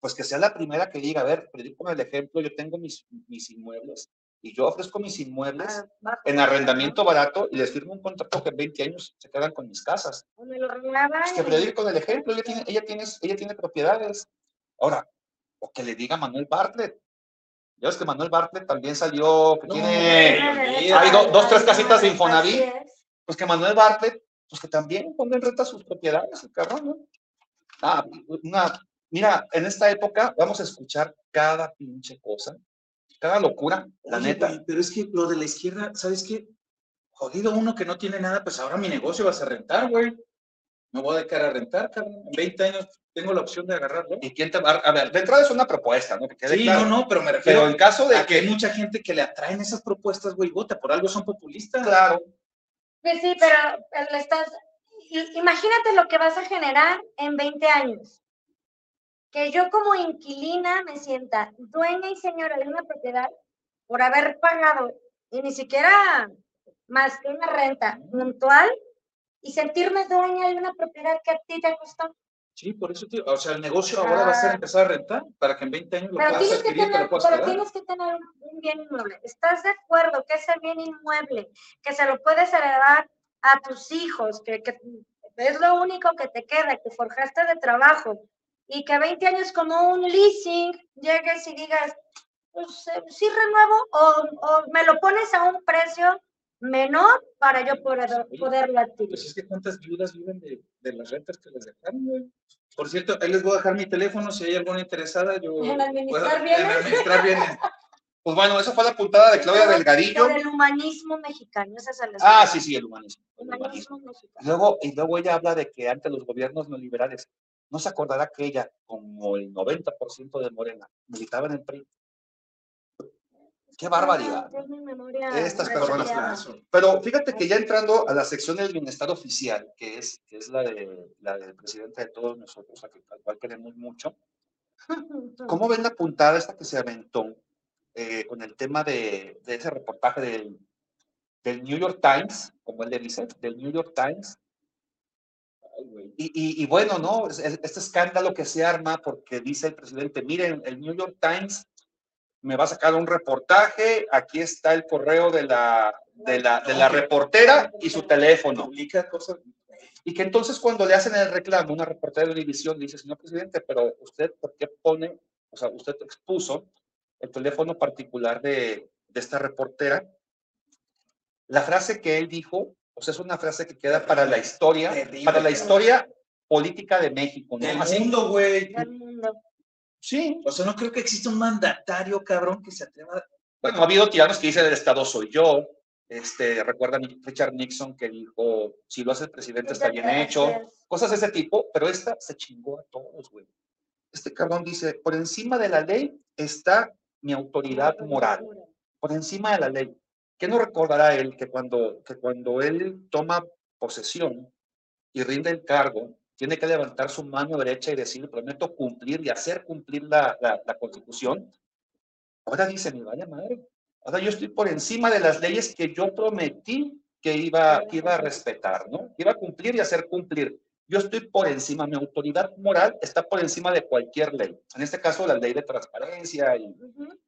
S1: pues que sea la primera que diga, a ver, predico con el ejemplo, yo tengo mis, mis inmuebles y yo ofrezco mis inmuebles
S3: Ah, bajo.
S1: en arrendamiento barato y les firmo un contrato que en 20 años se quedan con mis casas.
S3: Me lo
S1: Pues que predique con el ejemplo, ella tiene, ella, tiene, ella tiene propiedades. Ahora, o que le diga Manuel Bartlett. Ya ves que Manuel Bartlett también salió, que
S2: No,
S1: tiene, hay do- dos, tres casitas de
S3: es,
S1: Infonavit.
S3: es.
S1: pues que Manuel Bartlett, pues que también ponga en renta sus propiedades, el cabrón, ¿no? Ah, una, mira, en esta época vamos a escuchar cada pinche cosa, cada locura, la
S2: Oye,
S1: neta.
S2: güey, pero es que lo de la izquierda, ¿sabes qué? Jodido uno que no tiene nada, pues ahora mi negocio va a ser rentar, güey. Me voy a dedicar a rentar, cabrón. En 20 años tengo la opción de agarrarlo.
S1: ¿Y quién te va a, a ver, de entrada es una propuesta, ¿no? Que
S2: Sí,
S1: claro.
S2: no, no, pero me refiero
S1: Pero en caso de
S2: a que hay
S1: que,
S2: mucha gente que le atraen esas propuestas, güey, vota, por algo son populistas.
S1: claro,
S3: Pues sí, pero eh, le estás. Imagínate lo que vas a generar en 20 años. Que yo como inquilina me sienta dueña y señora de una propiedad por haber pagado y ni siquiera más que una renta puntual y sentirme dueña de una propiedad que a ti te costó.
S2: Sí, por eso, tío. O sea, el negocio ahora va a ser
S3: Ah.
S2: empezar a rentar para que en 20 años lo
S3: Pero
S2: puedas
S3: tienes que
S2: adquirir te
S3: tener,
S2: lo puedas
S3: pero
S2: quedar.
S3: tienes que tener un, un bien inmueble. ¿Estás de acuerdo que ese bien inmueble, que se lo puedes heredar a tus hijos, que, que es lo único que te queda, que forjaste de trabajo, y que 20 años como un leasing llegues y digas, pues eh, sí renuevo, o, o me lo pones a un precio menor para yo poder, poderlo adquirir?
S2: Pues es que cuántas viudas viven de, de las rentas que les dejaron, güey. Por cierto, ahí les voy a dejar mi teléfono si hay alguna interesada. Yo
S3: ¿En administrar
S2: en
S3: bienes?
S2: administrar bienes.
S1: pues bueno, esa fue la puntada de Claudia Delgadillo.
S3: Por el humanismo mexicano, ese es el
S1: Ah, sí, sí, el humanismo. el humanismo.
S3: Humanismo mexicano.
S1: Luego, y luego ella habla de que ante los gobiernos neoliberales, no se acordará que ella, como el 90% de Morena, militaba en el PRI. Qué barbaridad.
S3: Mi memoria
S1: Estas personas Pero fíjate que ya entrando a la sección del bienestar oficial, que es, que es la, de, la del presidente de todos nosotros, a que- al cual queremos mucho, ¿cómo (laughs) ven la puntada esta que se aventó eh, con el tema de, de ese reportaje del, del New York Times, como él le dice, del New York Times, Y, y, y, bueno, ¿no? Este escándalo que se arma porque dice el presidente, miren, el New York Times me va a sacar un reportaje, aquí está el correo de la, de la, de la reportera y su teléfono. Y que entonces cuando le hacen el reclamo, una reportera de división dice, señor presidente, pero usted, ¿por qué pone, o sea, usted expuso el teléfono particular de, de esta reportera? La frase que él dijo, o sea, es una frase que queda para la historia, para la historia política de México.
S2: ¿no? Del mundo, güey.
S1: Sí.
S2: O sea, no creo que exista un mandatario, cabrón, que se atreva.
S1: Bueno, ha habido tiranos que dicen el Estado soy yo. Este, recuerda Richard Nixon que dijo, si lo hace el presidente está bien hecho. Cosas de ese tipo, pero esta se chingó a todos, güey. Este cabrón dice, por encima de la ley está mi autoridad moral. Por encima de la ley. ¿Qué no recordará él que cuando, que cuando él toma posesión y rinde el cargo, tiene que levantar su mano derecha y decir, prometo cumplir y hacer cumplir la, la, constitución. Ahora dice, mi vaya madre, ahora yo estoy por encima de las leyes que yo prometí que iba, que iba a respetar, ¿no? Que iba a cumplir y hacer cumplir. Yo estoy por encima, mi autoridad moral está por encima de cualquier ley. En este caso, la ley de transparencia y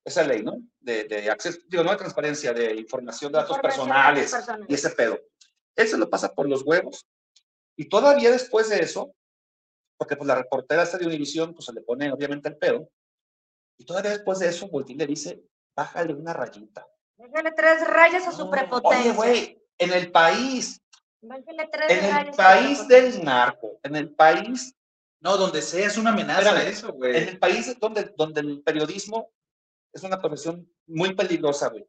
S1: esa ley, ¿no? De, de, acceso, digo, no de transparencia, de información de datos personales, y ese pedo. Él se lo pasa por los huevos y todavía después de eso, porque pues la reportera esta de Univisión, pues se le pone obviamente el pedo, y todavía después de eso, Voltín le dice, bájale una rayita.
S3: Bájale tres rayas a su prepotencia.
S1: Oye, güey, en el país, en el país del narco, en el país...
S2: No, donde sea es una amenaza eso, güey.
S1: En el país donde, donde el periodismo es una profesión muy peligrosa, güey.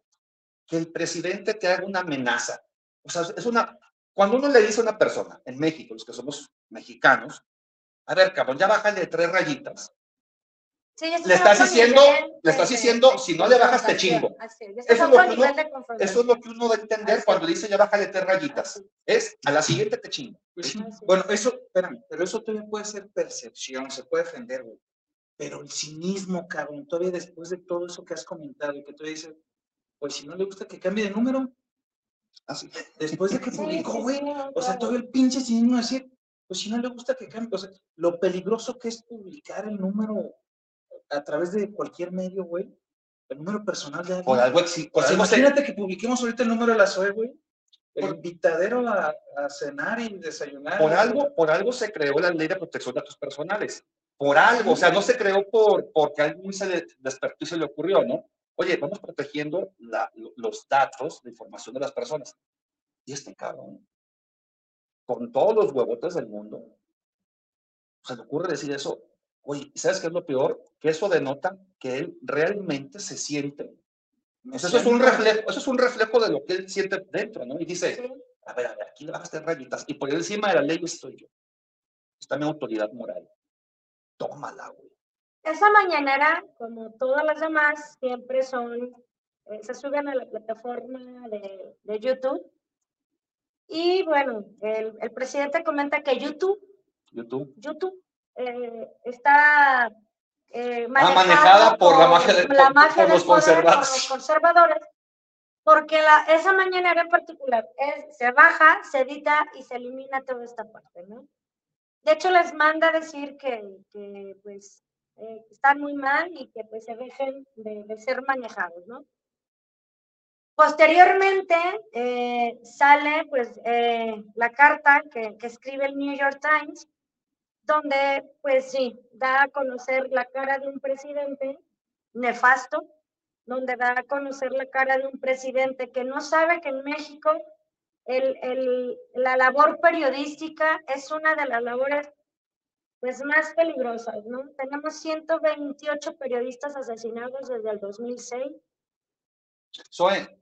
S1: Que el presidente te haga una amenaza. O sea, es una, cuando uno le dice a una persona en México, los que somos mexicanos, a ver, cabrón, ya bájale de tres rayitas. Le estás diciendo, le estás diciendo, si no le bajas te chingo. Eso es, lo que uno, eso es lo que uno debe entender cuando dice ya bájale tres rayitas. Es a la siguiente te chingo.
S2: Pues bueno, eso, espérame, pero eso todavía puede ser percepción, se puede defender, güey. Pero el cinismo, cabrón, todavía después de todo eso que has comentado y que tú dices, pues si no le gusta que cambie de número, Así. Después de que publicó, güey. o sea, todo el pinche cinismo decir, pues si no le gusta que cambie. O sea, lo peligroso que es publicar el número a través de cualquier medio, güey. El número personal de alguien.
S1: Por algo
S2: imagínate que publiquemos ahorita el número de la SOE, güey. El invitadero a, a, cenar y desayunar.
S1: Por algo, por algo se creó la ley de protección de datos personales. Por algo, o sea, no se creó por, porque a alguien se le despertó y se le ocurrió, ¿no? Oye, vamos protegiendo los datos, la información de las personas. Y este cabrón, con todos los huevotes del mundo, se le ocurre decir eso. Oye, ¿sabes qué es lo peor? Que eso denota que él realmente se siente. eso, es un reflejo, eso es un reflejo de lo que él siente dentro, ¿no? Y dice, a ver, a ver, aquí le vas a hacer rayitas. Y por encima de la ley estoy yo. Está mi autoridad moral. Tómala, güey.
S3: Esa mañanera, como todas las demás, siempre son, eh, se suben a la plataforma de, de YouTube. Y bueno, el, el, presidente comenta que YouTube,
S1: YouTube,
S3: YouTube eh, está
S1: eh, manejada, por, la magia, de, la
S3: magia los, conservadores. los conservadores. Porque la, esa mañanera en particular es, se baja, se edita y se elimina toda esta parte, ¿no? De hecho, les manda decir que, que pues, eh, están muy mal y que pues se dejen de, ser manejados, ¿no? Posteriormente eh, sale pues eh, la carta que, que, escribe el New York Times, donde pues sí, da a conocer la cara de un presidente nefasto, donde da a conocer la cara de un presidente que no sabe que en México el, el, la labor periodística es una de las labores pues más peligrosas, ¿no? Tenemos 128 periodistas asesinados desde el 2006.
S1: Zoe,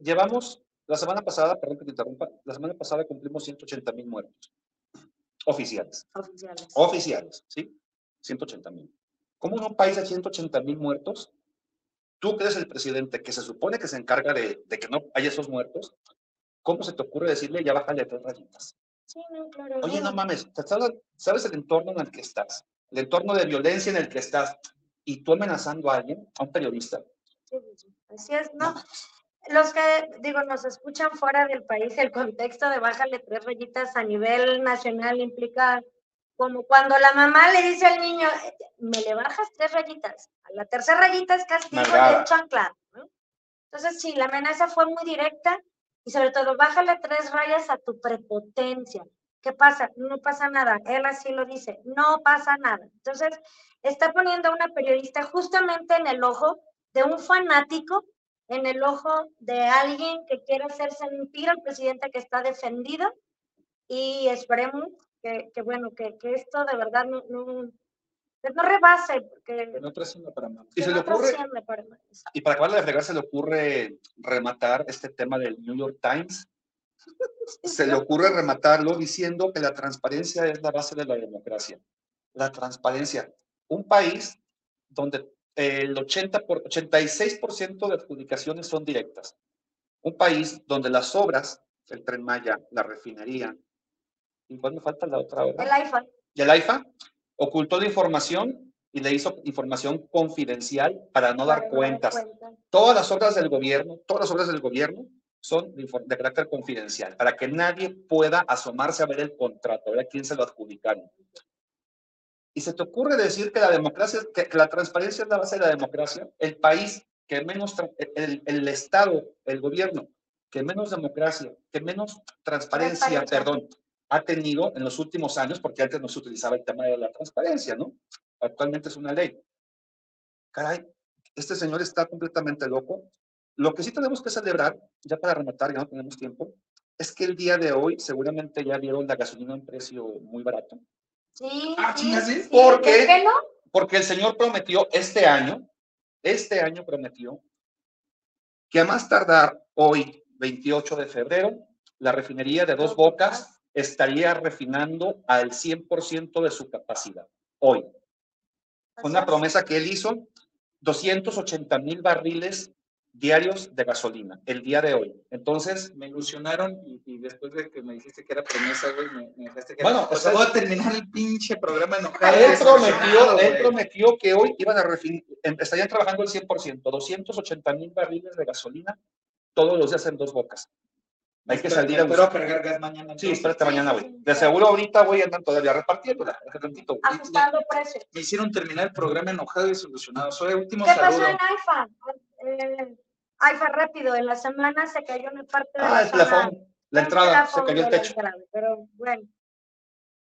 S1: llevamos, la semana pasada, perdón que te interrumpa, la semana pasada cumplimos 180 mil muertos. Oficiales.
S3: Oficiales.
S1: Oficiales, ¿sí? 180 mil. ¿Cómo en un país de 180 mil muertos, tú que eres el presidente que se supone que se encarga de, de, que no haya esos muertos, ¿cómo se te ocurre decirle ya bájale tres rayitas? Oye, no mames, ¿sabes el entorno en el que estás? El entorno de violencia en el que estás. Y tú amenazando a alguien, a un periodista.
S3: Sí, así es, ¿no? Los que, digo, nos escuchan fuera del país, el contexto de bájale tres rayitas a nivel nacional implica como cuando la mamá le dice al niño, me le bajas tres rayitas. A la tercera rayita es castigo y chancla. ¿no? Entonces, sí, la amenaza fue muy directa y sobre todo, bájale tres rayas a tu prepotencia. ¿Qué pasa? No pasa nada. Él así lo dice, no pasa nada. Entonces, está poniendo a una periodista justamente en el ojo de un fanático en el ojo de alguien que quiere hacer sentir al presidente que está defendido y esperemos que, que bueno, que, que, esto de verdad no, no, no rebase. Porque
S2: no trascienda para más.
S1: Y se le ocurre, para y para acabar de fregar se le ocurre rematar este tema del New York Times. (laughs) se le ocurre rematarlo diciendo que la transparencia es la base de la democracia. La transparencia. Un país donde el 80 por, 86% de adjudicaciones son directas. Un país donde las obras, el Tren Maya, la refinería, ¿y cuándo falta la otra obra?
S3: El AIFA.
S1: ¿Y el AIFA? Ocultó la información y le hizo información confidencial para no dar cuentas. Todas las obras del gobierno, todas las obras del gobierno son de, de, carácter confidencial, para que nadie pueda asomarse a ver el contrato, a ver a quién se lo adjudicaron y se te ocurre decir que la democracia, que, la transparencia es la base de la democracia, el país que menos, el, el Estado, el gobierno, que menos democracia, que menos transparencia, perdón, ha tenido en los últimos años, porque antes no se utilizaba el tema de la transparencia, ¿no? Actualmente es una ley. Caray, este señor está completamente loco. Lo que sí tenemos que celebrar, ya para rematar, ya no tenemos tiempo, es que el día de hoy seguramente ya vieron la gasolina en precio muy barato.
S3: Sí, ah, sí,
S1: sí, ¿Por qué? no? Porque el Señor prometió este año, este año prometió, que a más tardar hoy, 28 de febrero, la refinería de Dos Bocas estaría refinando al 100% de su capacidad. Hoy. Una promesa que él hizo, 280 mil barriles diarios de gasolina el día de hoy. Entonces.
S2: Me ilusionaron y, después de que me dijiste que era promesa, güey, me, me dejaste que
S1: bueno,
S2: era.
S1: Bueno, voy a terminar el pinche programa enojado. Él prometió, él prometió que hoy iban a refinar, em, estarían trabajando el 100%, 280 mil barriles de gasolina todos los días en dos bocas. Hay que salir a
S2: buscar. cargar gas mañana.
S1: Sí, espérate mañana, güey. De seguro ahorita, güey, andan todavía repartiendo.
S3: Ajustando precios.
S2: Me hicieron terminar el programa enojado y solucionado. Soy último
S3: ¿Qué pasó en AIFA? Eh, AIFA rápido, en la semana se cayó una parte de
S1: ah, la, la entrada, se cayó el techo.
S3: pero bueno.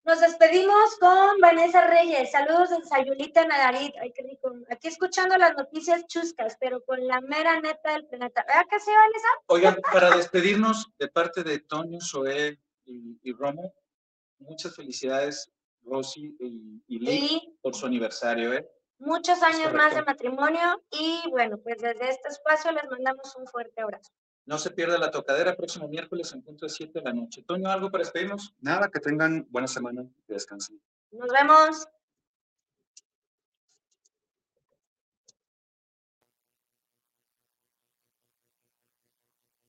S3: Nos despedimos con Vanessa Reyes. Saludos de Sayulita Nagarit. Ay, qué rico. Aquí escuchando las noticias chuscas, pero con la mera neta del planeta. ¿Verdad que sí, Vanessa?
S2: Oigan, para despedirnos de parte de Toño, Zoé y, Romo, muchas felicidades, Rosy y, y por su aniversario, ¿eh?
S3: Muchos años más de matrimonio y bueno, pues desde este espacio les mandamos un fuerte abrazo.
S2: No se pierda la tocadera próximo miércoles en punto de 7 de la noche. Toño, ¿algo para despedirnos?
S1: Nada, que tengan buena semana y descansen.
S3: Nos vemos.